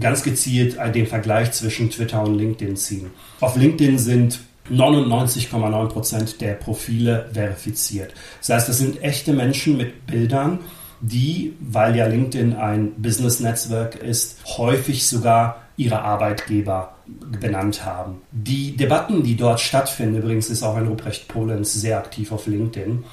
ganz gezielt den Vergleich zwischen Twitter und LinkedIn ziehen. Auf LinkedIn sind 99,9% der Profile verifiziert. Das heißt, das sind echte Menschen mit Bildern, die, weil ja LinkedIn ein Business-Netzwerk ist, häufig sogar ihre Arbeitgeber benannt haben. Die Debatten, die dort stattfinden, übrigens ist auch ein Ruprecht Polenz sehr aktiv auf LinkedIn,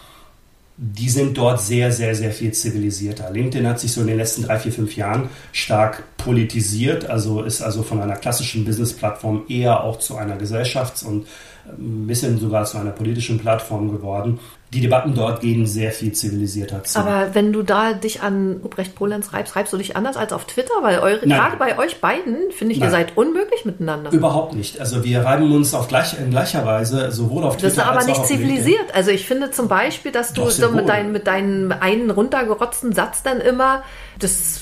die sind dort sehr, sehr, sehr viel zivilisierter. LinkedIn hat sich so in den letzten drei, vier, fünf Jahren stark politisiert, also ist also von einer klassischen Business-Plattform eher auch zu einer Gesellschafts- und ein bisschen sogar zu einer politischen Plattform geworden die Debatten dort gehen sehr viel zivilisierter zu. Aber wenn du da dich an Ubrecht Polenz reibst, reibst du dich anders als auf Twitter? Weil eure, gerade bei euch beiden, finde ich, Nein. ihr seid unmöglich miteinander. Überhaupt nicht. Also wir reiben uns auf gleich, in gleicher Weise sowohl auf Twitter als auch Das ist aber nicht zivilisiert. Also ich finde zum Beispiel, dass du so mit, dein, mit deinem einen runtergerotzten Satz dann immer, das,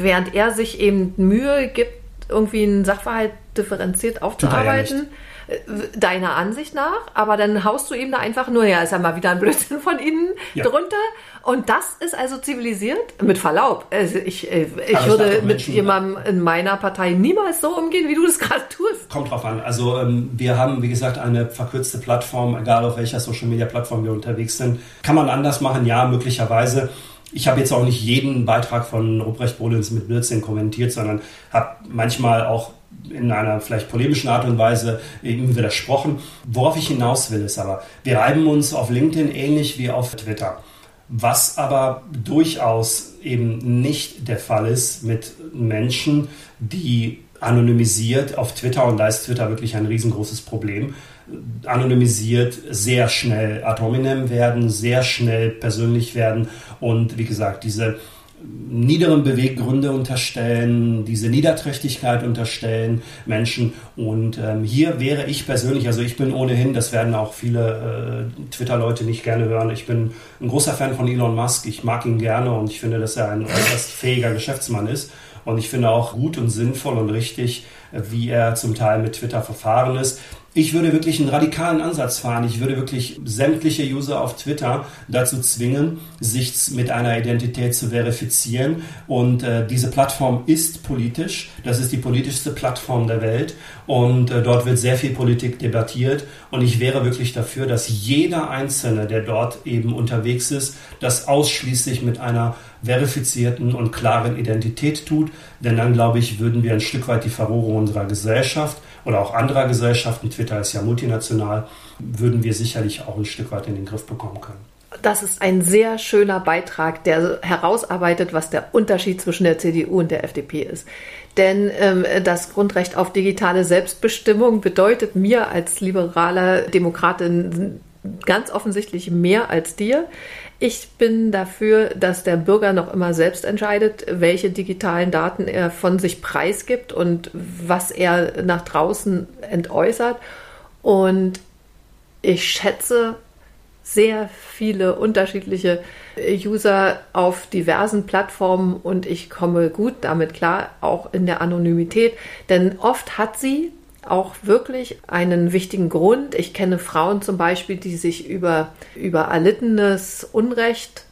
während er sich eben Mühe gibt, irgendwie einen Sachverhalt differenziert aufzuarbeiten deiner Ansicht nach, aber dann haust du ihm da einfach nur, ja, ist ja mal wieder ein Blödsinn von innen ja. drunter. Und das ist also zivilisiert, mit Verlaub. Also ich, äh, ich würde mit jemandem in meiner Partei niemals so umgehen, wie du das gerade tust. Kommt drauf an. Also ähm, wir haben, wie gesagt, eine verkürzte Plattform, egal auf welcher Social Media Plattform wir unterwegs sind. Kann man anders machen? Ja, möglicherweise. Ich habe jetzt auch nicht jeden Beitrag von Ruprecht Bohlens mit Blödsinn kommentiert, sondern habe manchmal auch in einer vielleicht polemischen Art und Weise ihm widersprochen. Worauf ich hinaus will, ist aber, wir reiben uns auf LinkedIn ähnlich wie auf Twitter. Was aber durchaus eben nicht der Fall ist mit Menschen, die anonymisiert auf Twitter, und da ist Twitter wirklich ein riesengroßes Problem, anonymisiert sehr schnell ad hominem werden, sehr schnell persönlich werden und wie gesagt, diese niederen Beweggründe unterstellen, diese Niederträchtigkeit unterstellen Menschen. Und ähm, hier wäre ich persönlich, also ich bin ohnehin, das werden auch viele äh, Twitter-Leute nicht gerne hören, ich bin ein großer Fan von Elon Musk. Ich mag ihn gerne und ich finde, dass er ein äußerst fähiger Geschäftsmann ist. Und ich finde auch gut und sinnvoll und richtig, wie er zum Teil mit Twitter verfahren ist. Ich würde wirklich einen radikalen Ansatz fahren. Ich würde wirklich sämtliche User auf Twitter dazu zwingen, sich mit einer Identität zu verifizieren. Und äh, diese Plattform ist politisch. Das ist die politischste Plattform der Welt. Und äh, dort wird sehr viel Politik debattiert. Und ich wäre wirklich dafür, dass jeder Einzelne, der dort eben unterwegs ist, das ausschließlich mit einer verifizierten und klaren Identität tut. Denn dann, glaube ich, würden wir ein Stück weit die Verrohung unserer Gesellschaft oder auch anderer Gesellschaften, Twitter ist ja multinational, würden wir sicherlich auch ein Stück weit in den Griff bekommen können. Das ist ein sehr schöner Beitrag, der herausarbeitet, was der Unterschied zwischen der CDU und der FDP ist. Denn ähm, das Grundrecht auf digitale Selbstbestimmung bedeutet mir als liberaler Demokratin ganz offensichtlich mehr als dir. Ich bin dafür, dass der Bürger noch immer selbst entscheidet, welche digitalen Daten er von sich preisgibt und was er nach draußen entäußert. Und ich schätze sehr viele unterschiedliche User auf diversen Plattformen und ich komme gut damit klar, auch in der Anonymität. Denn oft hat sie auch wirklich einen wichtigen Grund. Ich kenne Frauen zum Beispiel, die sich über, über erlittenes Unrecht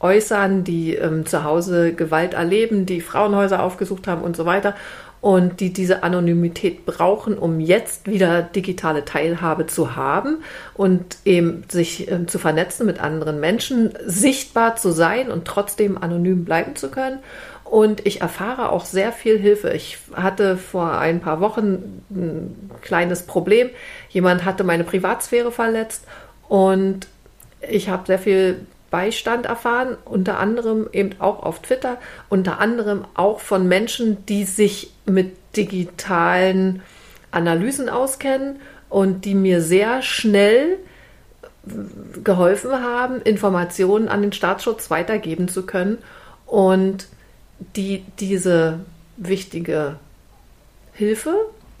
äußern, die ähm, zu Hause Gewalt erleben, die Frauenhäuser aufgesucht haben und so weiter und die diese Anonymität brauchen, um jetzt wieder digitale Teilhabe zu haben und eben sich ähm, zu vernetzen mit anderen Menschen, sichtbar zu sein und trotzdem anonym bleiben zu können. Und ich erfahre auch sehr viel Hilfe. Ich hatte vor ein paar Wochen ein kleines Problem. Jemand hatte meine Privatsphäre verletzt und ich habe sehr viel Beistand erfahren, unter anderem eben auch auf Twitter, unter anderem auch von Menschen, die sich mit digitalen Analysen auskennen und die mir sehr schnell geholfen haben, Informationen an den Staatsschutz weitergeben zu können. Und die diese wichtige Hilfe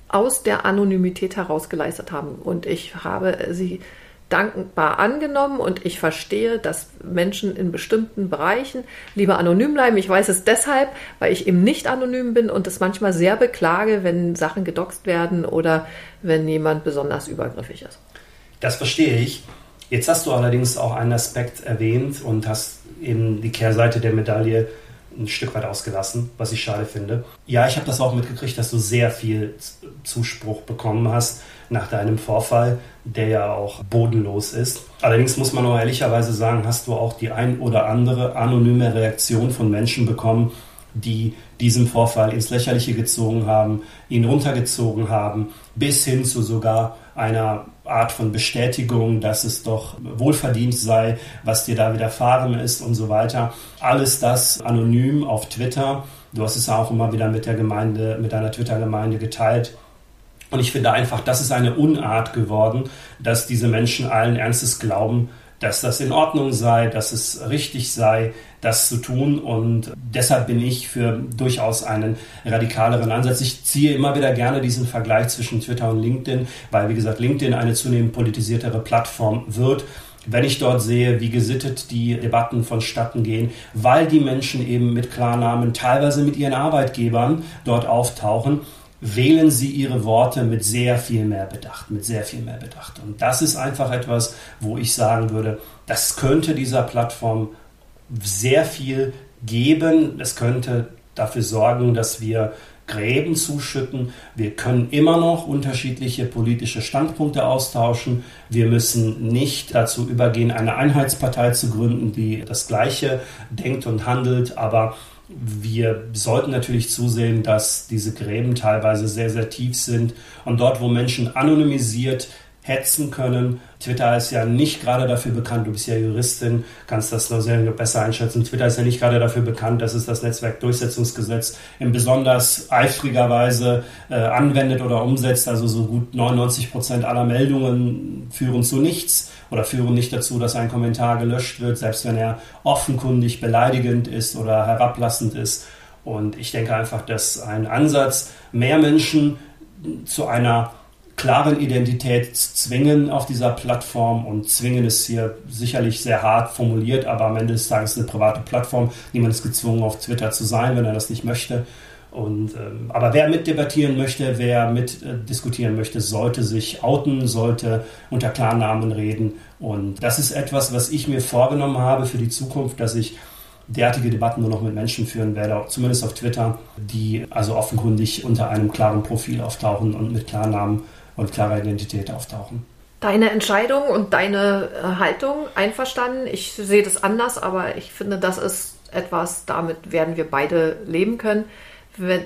aus der Anonymität heraus geleistet haben. Und ich habe sie dankbar angenommen und ich verstehe, dass Menschen in bestimmten Bereichen lieber anonym bleiben. Ich weiß es deshalb, weil ich eben nicht anonym bin und es manchmal sehr beklage, wenn Sachen gedoxt werden oder wenn jemand besonders übergriffig ist. Das verstehe ich. Jetzt hast du allerdings auch einen Aspekt erwähnt und hast eben die Kehrseite der Medaille ein Stück weit ausgelassen, was ich schade finde. Ja, ich habe das auch mitgekriegt, dass du sehr viel Zuspruch bekommen hast nach deinem Vorfall, der ja auch bodenlos ist. Allerdings muss man auch ehrlicherweise sagen, hast du auch die ein oder andere anonyme Reaktion von Menschen bekommen, die diesen Vorfall ins Lächerliche gezogen haben, ihn runtergezogen haben, bis hin zu sogar einer Art von Bestätigung, dass es doch wohlverdient sei, was dir da widerfahren ist und so weiter. Alles das anonym auf Twitter. Du hast es auch immer wieder mit der Gemeinde, mit deiner Twitter-Gemeinde geteilt. Und ich finde einfach, das ist eine Unart geworden, dass diese Menschen allen Ernstes glauben, dass das in Ordnung sei, dass es richtig sei, das zu tun. Und deshalb bin ich für durchaus einen radikaleren Ansatz. Ich ziehe immer wieder gerne diesen Vergleich zwischen Twitter und LinkedIn, weil, wie gesagt, LinkedIn eine zunehmend politisiertere Plattform wird wenn ich dort sehe, wie gesittet die Debatten vonstatten gehen, weil die Menschen eben mit Klarnamen, teilweise mit ihren Arbeitgebern dort auftauchen, wählen sie ihre Worte mit sehr viel mehr Bedacht, mit sehr viel mehr Bedacht. Und das ist einfach etwas, wo ich sagen würde, das könnte dieser Plattform sehr viel geben. Es könnte dafür sorgen, dass wir Gräben zuschütten. Wir können immer noch unterschiedliche politische Standpunkte austauschen. Wir müssen nicht dazu übergehen, eine Einheitspartei zu gründen, die das Gleiche denkt und handelt, aber wir sollten natürlich zusehen, dass diese Gräben teilweise sehr, sehr tief sind und dort, wo Menschen anonymisiert hetzen können. Twitter ist ja nicht gerade dafür bekannt, du bist ja Juristin, kannst das noch sehr besser einschätzen. Twitter ist ja nicht gerade dafür bekannt, dass es das Netzwerkdurchsetzungsgesetz in besonders eifriger Weise äh, anwendet oder umsetzt. Also so gut 99 Prozent aller Meldungen führen zu nichts oder führen nicht dazu, dass ein Kommentar gelöscht wird, selbst wenn er offenkundig beleidigend ist oder herablassend ist. Und ich denke einfach, dass ein Ansatz, mehr Menschen zu einer klaren Identität zwingen auf dieser Plattform und zwingen ist hier sicherlich sehr hart formuliert, aber am Ende des Tages eine private Plattform. Niemand ist gezwungen, auf Twitter zu sein, wenn er das nicht möchte. Und, ähm, aber wer mitdebattieren möchte, wer mitdiskutieren äh, möchte, sollte sich outen, sollte unter Klarnamen reden. Und das ist etwas, was ich mir vorgenommen habe für die Zukunft, dass ich derartige Debatten nur noch mit Menschen führen werde, zumindest auf Twitter, die also offenkundig unter einem klaren Profil auftauchen und mit Klarnamen und klarer Identität auftauchen. Deine Entscheidung und deine äh, Haltung einverstanden. Ich sehe das anders, aber ich finde, das ist etwas, damit werden wir beide leben können.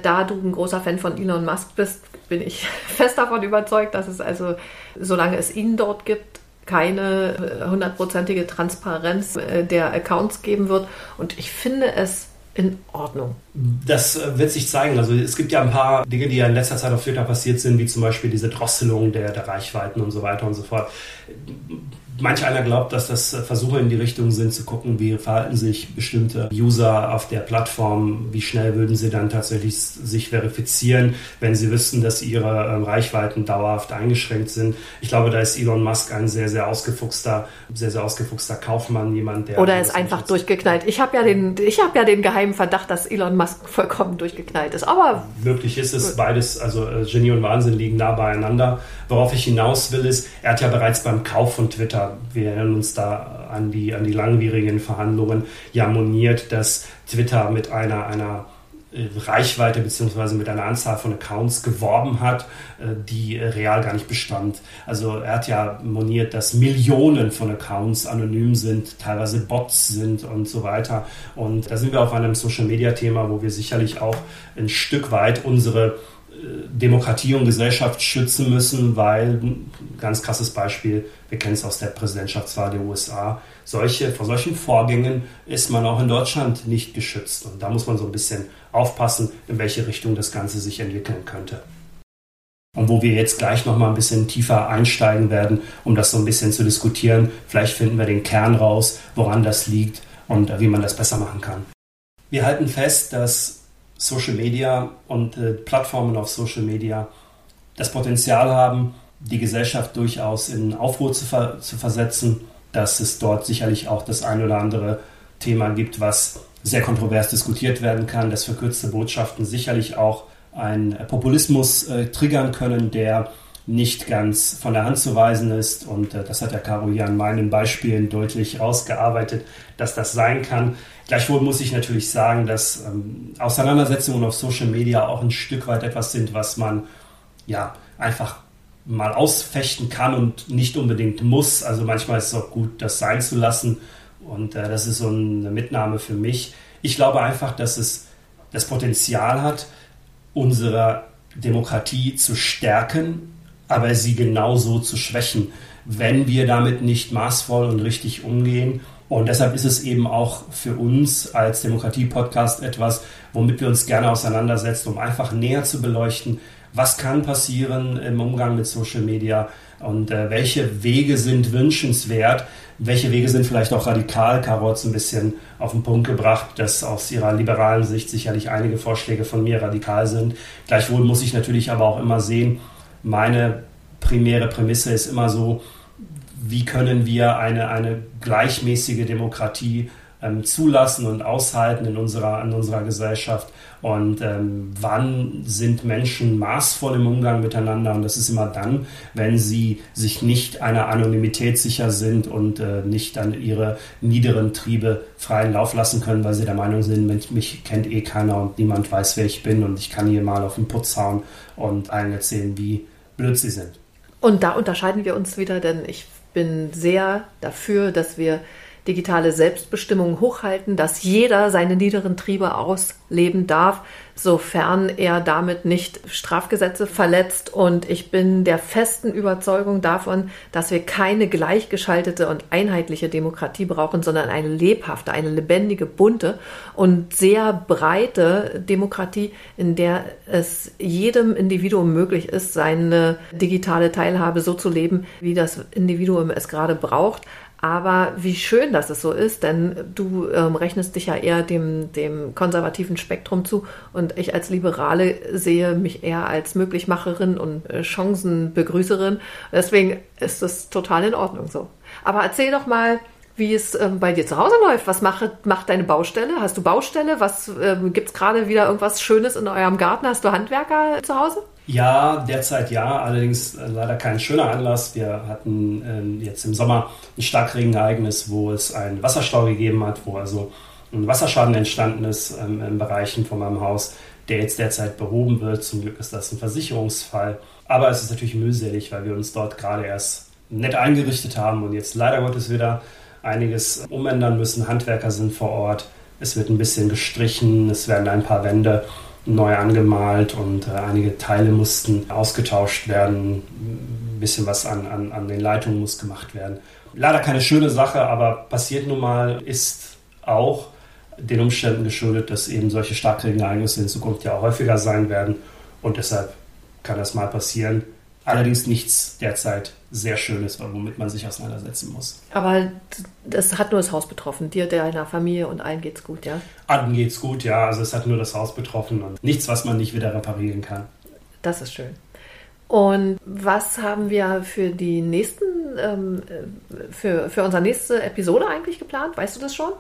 Da du ein großer Fan von Elon Musk bist, bin ich fest davon überzeugt, dass es also, solange es ihn dort gibt, keine äh, hundertprozentige Transparenz äh, der Accounts geben wird. Und ich finde es in Ordnung. Das äh, wird sich zeigen. Also es gibt ja ein paar Dinge, die ja in letzter Zeit auf Twitter passiert sind, wie zum Beispiel diese Drosselung der, der Reichweiten und so weiter und so fort manch einer glaubt, dass das Versuche in die Richtung sind, zu gucken, wie verhalten sich bestimmte User auf der Plattform, wie schnell würden sie dann tatsächlich sich verifizieren, wenn sie wüssten, dass ihre ähm, Reichweiten dauerhaft eingeschränkt sind. Ich glaube, da ist Elon Musk ein sehr, sehr ausgefuchster, sehr, sehr ausgefuchster Kaufmann, jemand, der. Oder ist einfach durchgeknallt. Ich habe ja den, ich habe ja den geheimen Verdacht, dass Elon Musk vollkommen durchgeknallt ist. Aber möglich ist es beides, also äh, Genie und Wahnsinn liegen nah beieinander. Worauf ich hinaus will, ist, er hat ja bereits beim Kauf von Twitter, wir erinnern uns da an die, an die langwierigen Verhandlungen, ja moniert, dass Twitter mit einer, einer äh, Reichweite bzw. mit einer Anzahl von Accounts geworben hat, äh, die real gar nicht bestand. Also er hat ja moniert, dass Millionen von Accounts anonym sind, teilweise Bots sind und so weiter. Und da sind wir auf einem Social-Media-Thema, wo wir sicherlich auch ein Stück weit unsere Demokratie und Gesellschaft schützen müssen, weil, ganz krasses Beispiel, wir kennen es aus der Präsidentschaftswahl der USA, solche, vor solchen Vorgängen ist man auch in Deutschland nicht geschützt. Und da muss man so ein bisschen aufpassen, in welche Richtung das Ganze sich entwickeln könnte. Und wo wir jetzt gleich nochmal ein bisschen tiefer einsteigen werden, um das so ein bisschen zu diskutieren. Vielleicht finden wir den Kern raus, woran das liegt und wie man das besser machen kann. Wir halten fest, dass Social Media und äh, Plattformen auf Social Media das Potenzial haben, die Gesellschaft durchaus in Aufruhr zu, ver zu versetzen, dass es dort sicherlich auch das ein oder andere Thema gibt, was sehr kontrovers diskutiert werden kann, dass verkürzte Botschaften sicherlich auch einen Populismus äh, triggern können, der nicht ganz von der Hand zu weisen ist. Und äh, das hat ja Caro hier an meinen Beispielen deutlich ausgearbeitet, dass das sein kann. Gleichwohl muss ich natürlich sagen, dass ähm, Auseinandersetzungen auf Social Media auch ein Stück weit etwas sind, was man ja einfach mal ausfechten kann und nicht unbedingt muss. Also manchmal ist es auch gut, das sein zu lassen. Und äh, das ist so eine Mitnahme für mich. Ich glaube einfach, dass es das Potenzial hat, unsere Demokratie zu stärken, aber sie genauso zu schwächen, wenn wir damit nicht maßvoll und richtig umgehen. Und deshalb ist es eben auch für uns als Demokratie-Podcast etwas, womit wir uns gerne auseinandersetzen, um einfach näher zu beleuchten, was kann passieren im Umgang mit Social Media und äh, welche Wege sind wünschenswert, welche Wege sind vielleicht auch radikal. Caro hat es ein bisschen auf den Punkt gebracht, dass aus ihrer liberalen Sicht sicherlich einige Vorschläge von mir radikal sind. Gleichwohl muss ich natürlich aber auch immer sehen, meine primäre Prämisse ist immer so, wie können wir eine, eine gleichmäßige Demokratie ähm, zulassen und aushalten in unserer, in unserer Gesellschaft? Und ähm, wann sind Menschen maßvoll im Umgang miteinander? Und das ist immer dann, wenn sie sich nicht einer Anonymität sicher sind und äh, nicht an ihre niederen Triebe freien Lauf lassen können, weil sie der Meinung sind, mich, kennt eh keiner und niemand weiß, wer ich bin und ich kann hier mal auf den Putz hauen und allen erzählen, wie sie sind. Und da unterscheiden wir uns wieder, denn ich bin sehr dafür, dass wir digitale Selbstbestimmung hochhalten, dass jeder seine niederen Triebe ausleben darf, sofern er damit nicht Strafgesetze verletzt. Und ich bin der festen Überzeugung davon, dass wir keine gleichgeschaltete und einheitliche Demokratie brauchen, sondern eine lebhafte, eine lebendige, bunte und sehr breite Demokratie, in der es jedem Individuum möglich ist, seine digitale Teilhabe so zu leben, wie das Individuum es gerade braucht. Aber wie schön, dass es so ist, denn du ähm, rechnest dich ja eher dem, dem konservativen Spektrum zu und ich als Liberale sehe mich eher als Möglichmacherin und äh, Chancenbegrüßerin. Deswegen ist es total in Ordnung so. Aber erzähl doch mal, wie es ähm, bei dir zu Hause läuft. Was macht, macht deine Baustelle? Hast du Baustelle? Was ähm, gibt es gerade wieder irgendwas Schönes in eurem Garten? Hast du Handwerker zu Hause? Ja, derzeit ja, allerdings äh, leider kein schöner Anlass. Wir hatten ähm, jetzt im Sommer ein Starkregenereignis, wo es einen Wasserstau gegeben hat, wo also ein Wasserschaden entstanden ist ähm, in Bereichen von meinem Haus, der jetzt derzeit behoben wird. Zum Glück ist das ein Versicherungsfall. Aber es ist natürlich mühselig, weil wir uns dort gerade erst nett eingerichtet haben und jetzt leider Gottes wieder einiges umändern müssen. Handwerker sind vor Ort. Es wird ein bisschen gestrichen, es werden ein paar Wände neu angemalt und äh, einige Teile mussten ausgetauscht werden. Ein bisschen was an, an, an den Leitungen muss gemacht werden. Leider keine schöne Sache, aber passiert nun mal, ist auch den Umständen geschuldet, dass eben solche Starkregenereignisse in Zukunft ja auch häufiger sein werden und deshalb kann das mal passieren. Allerdings nichts derzeit sehr Schönes, womit man sich auseinandersetzen muss. Aber das hat nur das Haus betroffen. Dir, deiner Familie und allen geht's gut, ja? Allen geht's gut, ja. Also es hat nur das Haus betroffen und nichts, was man nicht wieder reparieren kann. Das ist schön. Und was haben wir für die nächsten, ähm, äh, für, für unsere nächste Episode eigentlich geplant? Weißt du das schon?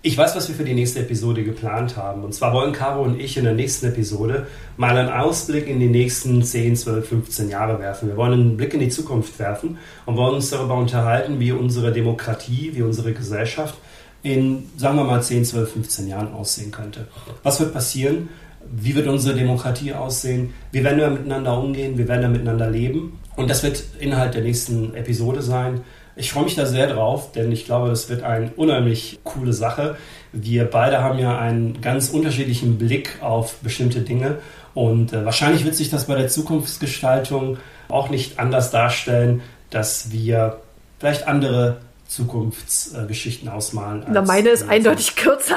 Ich weiß, was wir für die nächste Episode geplant haben. Und zwar wollen Caro und ich in der nächsten Episode mal einen Ausblick in die nächsten 10, 12, 15 Jahre werfen. Wir wollen einen Blick in die Zukunft werfen und wollen uns darüber unterhalten, wie unsere Demokratie, wie unsere Gesellschaft in, sagen wir mal, 10, 12, 15 Jahren aussehen könnte. Was wird passieren? Wie wird unsere Demokratie aussehen? Wie werden wir miteinander umgehen? Wie werden wir miteinander leben? Und das wird Inhalt der nächsten Episode sein. Ich freue mich da sehr drauf, denn ich glaube, das wird eine unheimlich coole Sache. Wir beide haben ja einen ganz unterschiedlichen Blick auf bestimmte Dinge und äh, wahrscheinlich wird sich das bei der Zukunftsgestaltung auch nicht anders darstellen, dass wir vielleicht andere Zukunftsgeschichten äh, ausmalen. Na, meine ist eindeutig kürzer.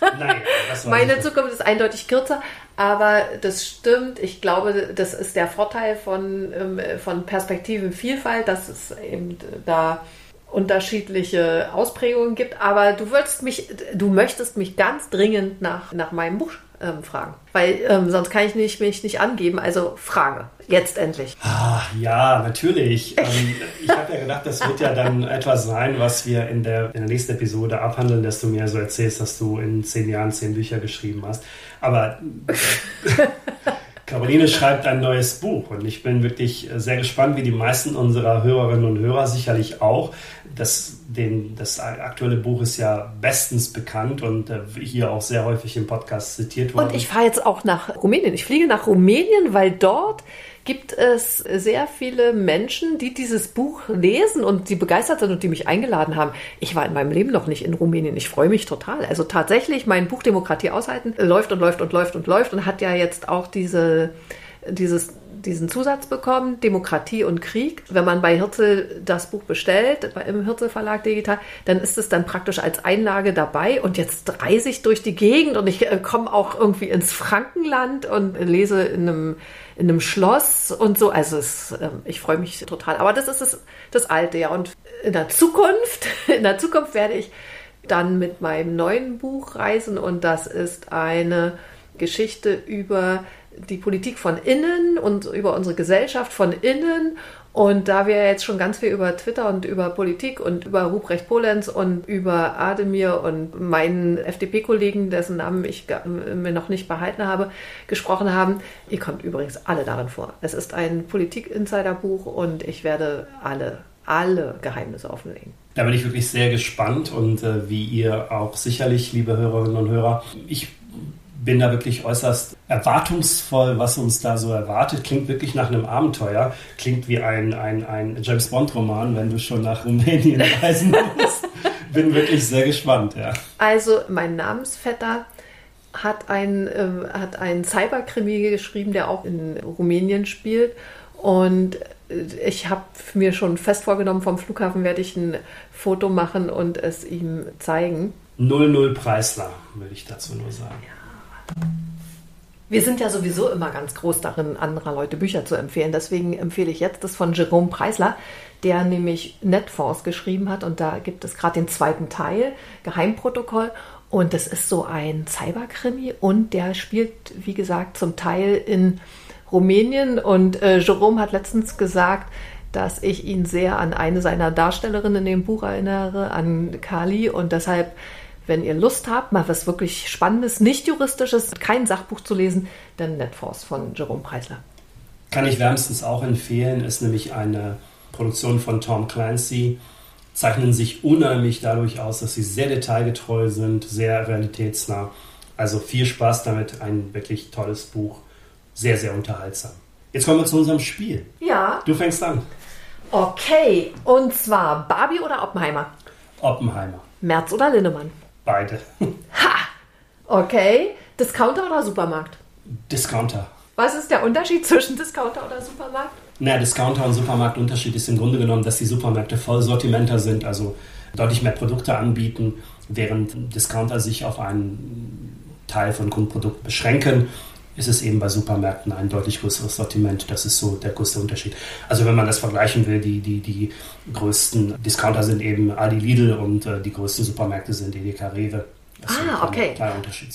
Nein, meine Zukunft ist eindeutig kürzer, aber das stimmt. Ich glaube, das ist der Vorteil von, ähm, von Perspektivenvielfalt, dass es eben da unterschiedliche Ausprägungen gibt. Aber du würdest mich, du möchtest mich ganz dringend nach, nach meinem Buch ähm, fragen. Weil ähm, sonst kann ich nicht, mich nicht angeben. Also Frage. Jetzt endlich. Ah, ja, natürlich. Ähm, ich habe ja gedacht, das wird ja dann etwas sein, was wir in der, in der nächsten Episode abhandeln, dass du mir so erzählst, dass du in zehn Jahren zehn Bücher geschrieben hast. Aber Caroline schreibt ein neues Buch und ich bin wirklich sehr gespannt, wie die meisten unserer Hörerinnen und Hörer sicherlich auch. Das, den, das aktuelle Buch ist ja bestens bekannt und äh, hier auch sehr häufig im Podcast zitiert worden. Und ich fahre jetzt auch nach Rumänien. Ich fliege nach Rumänien, weil dort gibt es sehr viele Menschen, die dieses Buch lesen und die begeistert sind und die mich eingeladen haben. Ich war in meinem Leben noch nicht in Rumänien. Ich freue mich total. Also tatsächlich, mein Buch Demokratie aushalten läuft und läuft und läuft und läuft und hat ja jetzt auch diese, dieses diesen Zusatz bekommen, Demokratie und Krieg. Wenn man bei Hirzel das Buch bestellt, im Hirzel Verlag digital, dann ist es dann praktisch als Einlage dabei. Und jetzt reise ich durch die Gegend und ich äh, komme auch irgendwie ins Frankenland und lese in einem, in einem Schloss und so. Also es, ähm, ich freue mich total. Aber das ist das, das Alte, ja. Und in der Zukunft, in der Zukunft werde ich dann mit meinem neuen Buch reisen und das ist eine Geschichte über die Politik von innen und über unsere Gesellschaft von innen. Und da wir jetzt schon ganz viel über Twitter und über Politik und über Ruprecht Polenz und über Ademir und meinen FDP-Kollegen, dessen Namen ich mir noch nicht behalten habe, gesprochen haben, ihr kommt übrigens alle darin vor. Es ist ein Politik-Insider-Buch und ich werde alle, alle Geheimnisse offenlegen. Da bin ich wirklich sehr gespannt und äh, wie ihr auch sicherlich, liebe Hörerinnen und Hörer, ich bin da wirklich äußerst erwartungsvoll, was uns da so erwartet. Klingt wirklich nach einem Abenteuer. Klingt wie ein, ein, ein James Bond-Roman, wenn du schon nach Rumänien reisen musst. bin wirklich sehr gespannt, ja. Also, mein Namensvetter hat ein, äh, hat einen Cyberkrimi geschrieben, der auch in Rumänien spielt. Und ich habe mir schon fest vorgenommen, vom Flughafen werde ich ein Foto machen und es ihm zeigen. 00 Preisler, würde ich dazu nur sagen. Ja. Wir sind ja sowieso immer ganz groß darin, anderer Leute Bücher zu empfehlen. Deswegen empfehle ich jetzt das von Jerome Preisler, der nämlich Netfonds geschrieben hat. Und da gibt es gerade den zweiten Teil, Geheimprotokoll. Und das ist so ein Cyberkrimi und der spielt, wie gesagt, zum Teil in Rumänien. Und äh, Jerome hat letztens gesagt, dass ich ihn sehr an eine seiner Darstellerinnen in dem Buch erinnere, an Kali. Und deshalb, wenn ihr Lust habt, mal was wirklich Spannendes, nicht juristisches, kein Sachbuch zu lesen, dann Netforce von Jerome Preisler. Kann ich wärmstens auch empfehlen, ist nämlich eine Produktion von Tom Clancy. Zeichnen sich unheimlich dadurch aus, dass sie sehr detailgetreu sind, sehr realitätsnah. Also viel Spaß damit, ein wirklich tolles Buch, sehr, sehr unterhaltsam. Jetzt kommen wir zu unserem Spiel. Ja. Du fängst an. Okay, und zwar Barbie oder Oppenheimer? Oppenheimer. Merz oder Linnemann? Beide. Ha! Okay, Discounter oder Supermarkt? Discounter. Was ist der Unterschied zwischen Discounter oder Supermarkt? Naja, Discounter und Supermarktunterschied ist im Grunde genommen, dass die Supermärkte Vollsortimenter sind, also deutlich mehr Produkte anbieten, während Discounter sich auf einen Teil von Grundprodukten beschränken ist es eben bei Supermärkten ein deutlich größeres Sortiment. Das ist so der größte Unterschied. Also wenn man das vergleichen will, die, die, die größten Discounter sind eben Aldi Lidl und äh, die größten Supermärkte sind Edeka Rewe. Das ah, okay.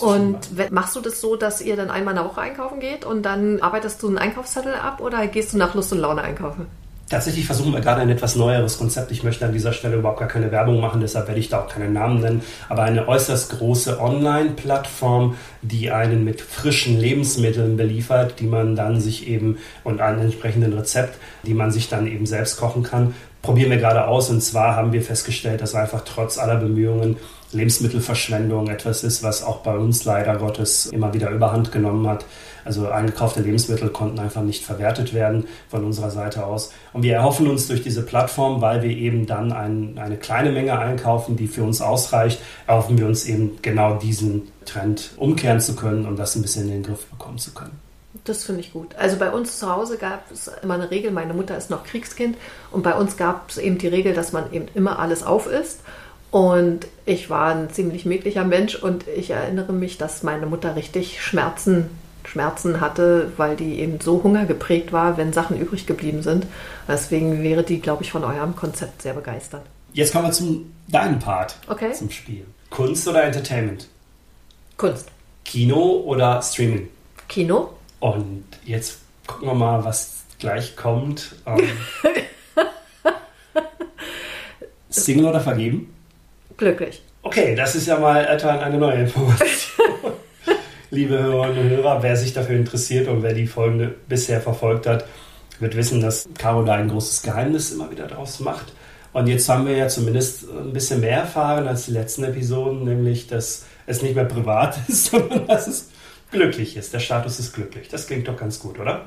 und machst du das so, dass ihr dann einmal in der Woche einkaufen geht und dann arbeitest du einen Einkaufszettel ab oder gehst du nach Lust und Laune einkaufen? Tatsächlich versuchen wir gerade ein etwas neueres Konzept. Ich möchte an dieser Stelle überhaupt gar keine Werbung machen, deshalb werde ich da auch keinen Namen nennen. Aber eine äußerst große Online-Plattform, die einen mit frischen Lebensmitteln beliefert, die man dann sich eben und einem entsprechenden Rezept, die man sich dann eben selbst kochen kann. Probieren wir gerade aus. Und zwar haben wir festgestellt, dass einfach trotz aller Bemühungen Lebensmittelverschwendung etwas ist, was auch bei uns leider Gottes immer wieder überhand genommen hat. Also eingekaufte Lebensmittel konnten einfach nicht verwertet werden von unserer Seite aus. Und wir erhoffen uns durch diese Plattform, weil wir eben dann ein, eine kleine Menge einkaufen, die für uns ausreicht, erhoffen wir uns eben genau diesen Trend umkehren zu können und das ein bisschen in den Griff bekommen zu können. Das finde ich gut. Also bei uns zu Hause gab es immer eine Regel, meine Mutter ist noch Kriegskind und bei uns gab es eben die Regel, dass man eben immer alles auf isst. Und ich war ein ziemlich mädlicher Mensch und ich erinnere mich, dass meine Mutter richtig Schmerzen, Schmerzen hatte, weil die eben so hungergeprägt war, wenn Sachen übrig geblieben sind. Deswegen wäre die, glaube ich, von eurem Konzept sehr begeistert. Jetzt kommen wir zum deinen Part okay. zum Spiel. Kunst oder Entertainment? Kunst. Kino oder Streaming? Kino. Und jetzt gucken wir mal, was gleich kommt. Ähm, Single oder vergeben? glücklich. Okay, das ist ja mal etwa eine neue Information. Liebe Hörerinnen und Hörer, wer sich dafür interessiert und wer die Folge bisher verfolgt hat, wird wissen, dass Caro da ein großes Geheimnis immer wieder draus macht. Und jetzt haben wir ja zumindest ein bisschen mehr erfahren als die letzten Episoden, nämlich, dass es nicht mehr privat ist, sondern dass es glücklich ist. Der Status ist glücklich. Das klingt doch ganz gut, oder?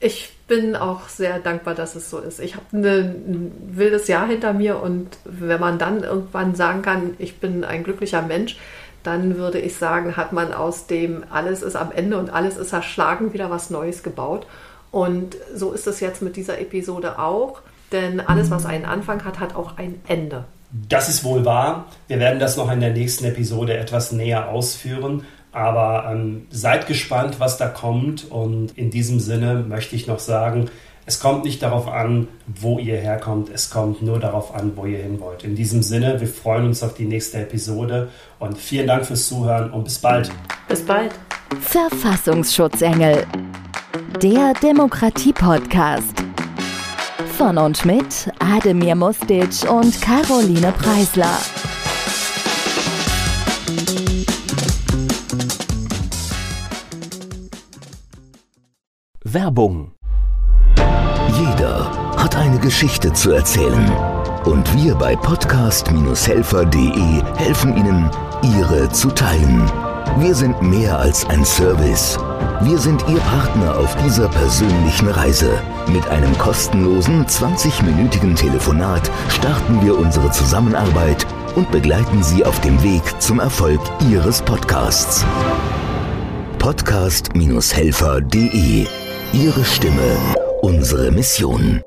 Ich bin auch sehr dankbar, dass es so ist. Ich habe ein wildes Jahr hinter mir und wenn man dann irgendwann sagen kann, ich bin ein glücklicher Mensch, dann würde ich sagen, hat man aus dem alles ist am Ende und alles ist erschlagen wieder was Neues gebaut. Und so ist es jetzt mit dieser Episode auch, denn alles, was einen Anfang hat, hat auch ein Ende. Das ist wohl wahr. Wir werden das noch in der nächsten Episode etwas näher ausführen. Aber ähm, seid gespannt, was da kommt. Und in diesem Sinne möchte ich noch sagen, es kommt nicht darauf an, wo ihr herkommt, es kommt nur darauf an, wo ihr hin wollt. In diesem Sinne, wir freuen uns auf die nächste Episode und vielen Dank fürs Zuhören und bis bald. Bis bald. Verfassungsschutzengel. Der Demokratie-Podcast. Von und mit Ademir Mustic und Caroline Preisler. Werbung. Hat eine Geschichte zu erzählen. Und wir bei podcast-helfer.de helfen Ihnen, ihre zu teilen. Wir sind mehr als ein Service. Wir sind Ihr Partner auf dieser persönlichen Reise. Mit einem kostenlosen 20-minütigen Telefonat starten wir unsere Zusammenarbeit und begleiten Sie auf dem Weg zum Erfolg Ihres Podcasts. Podcast-helfer.de Ihre Stimme, unsere Mission.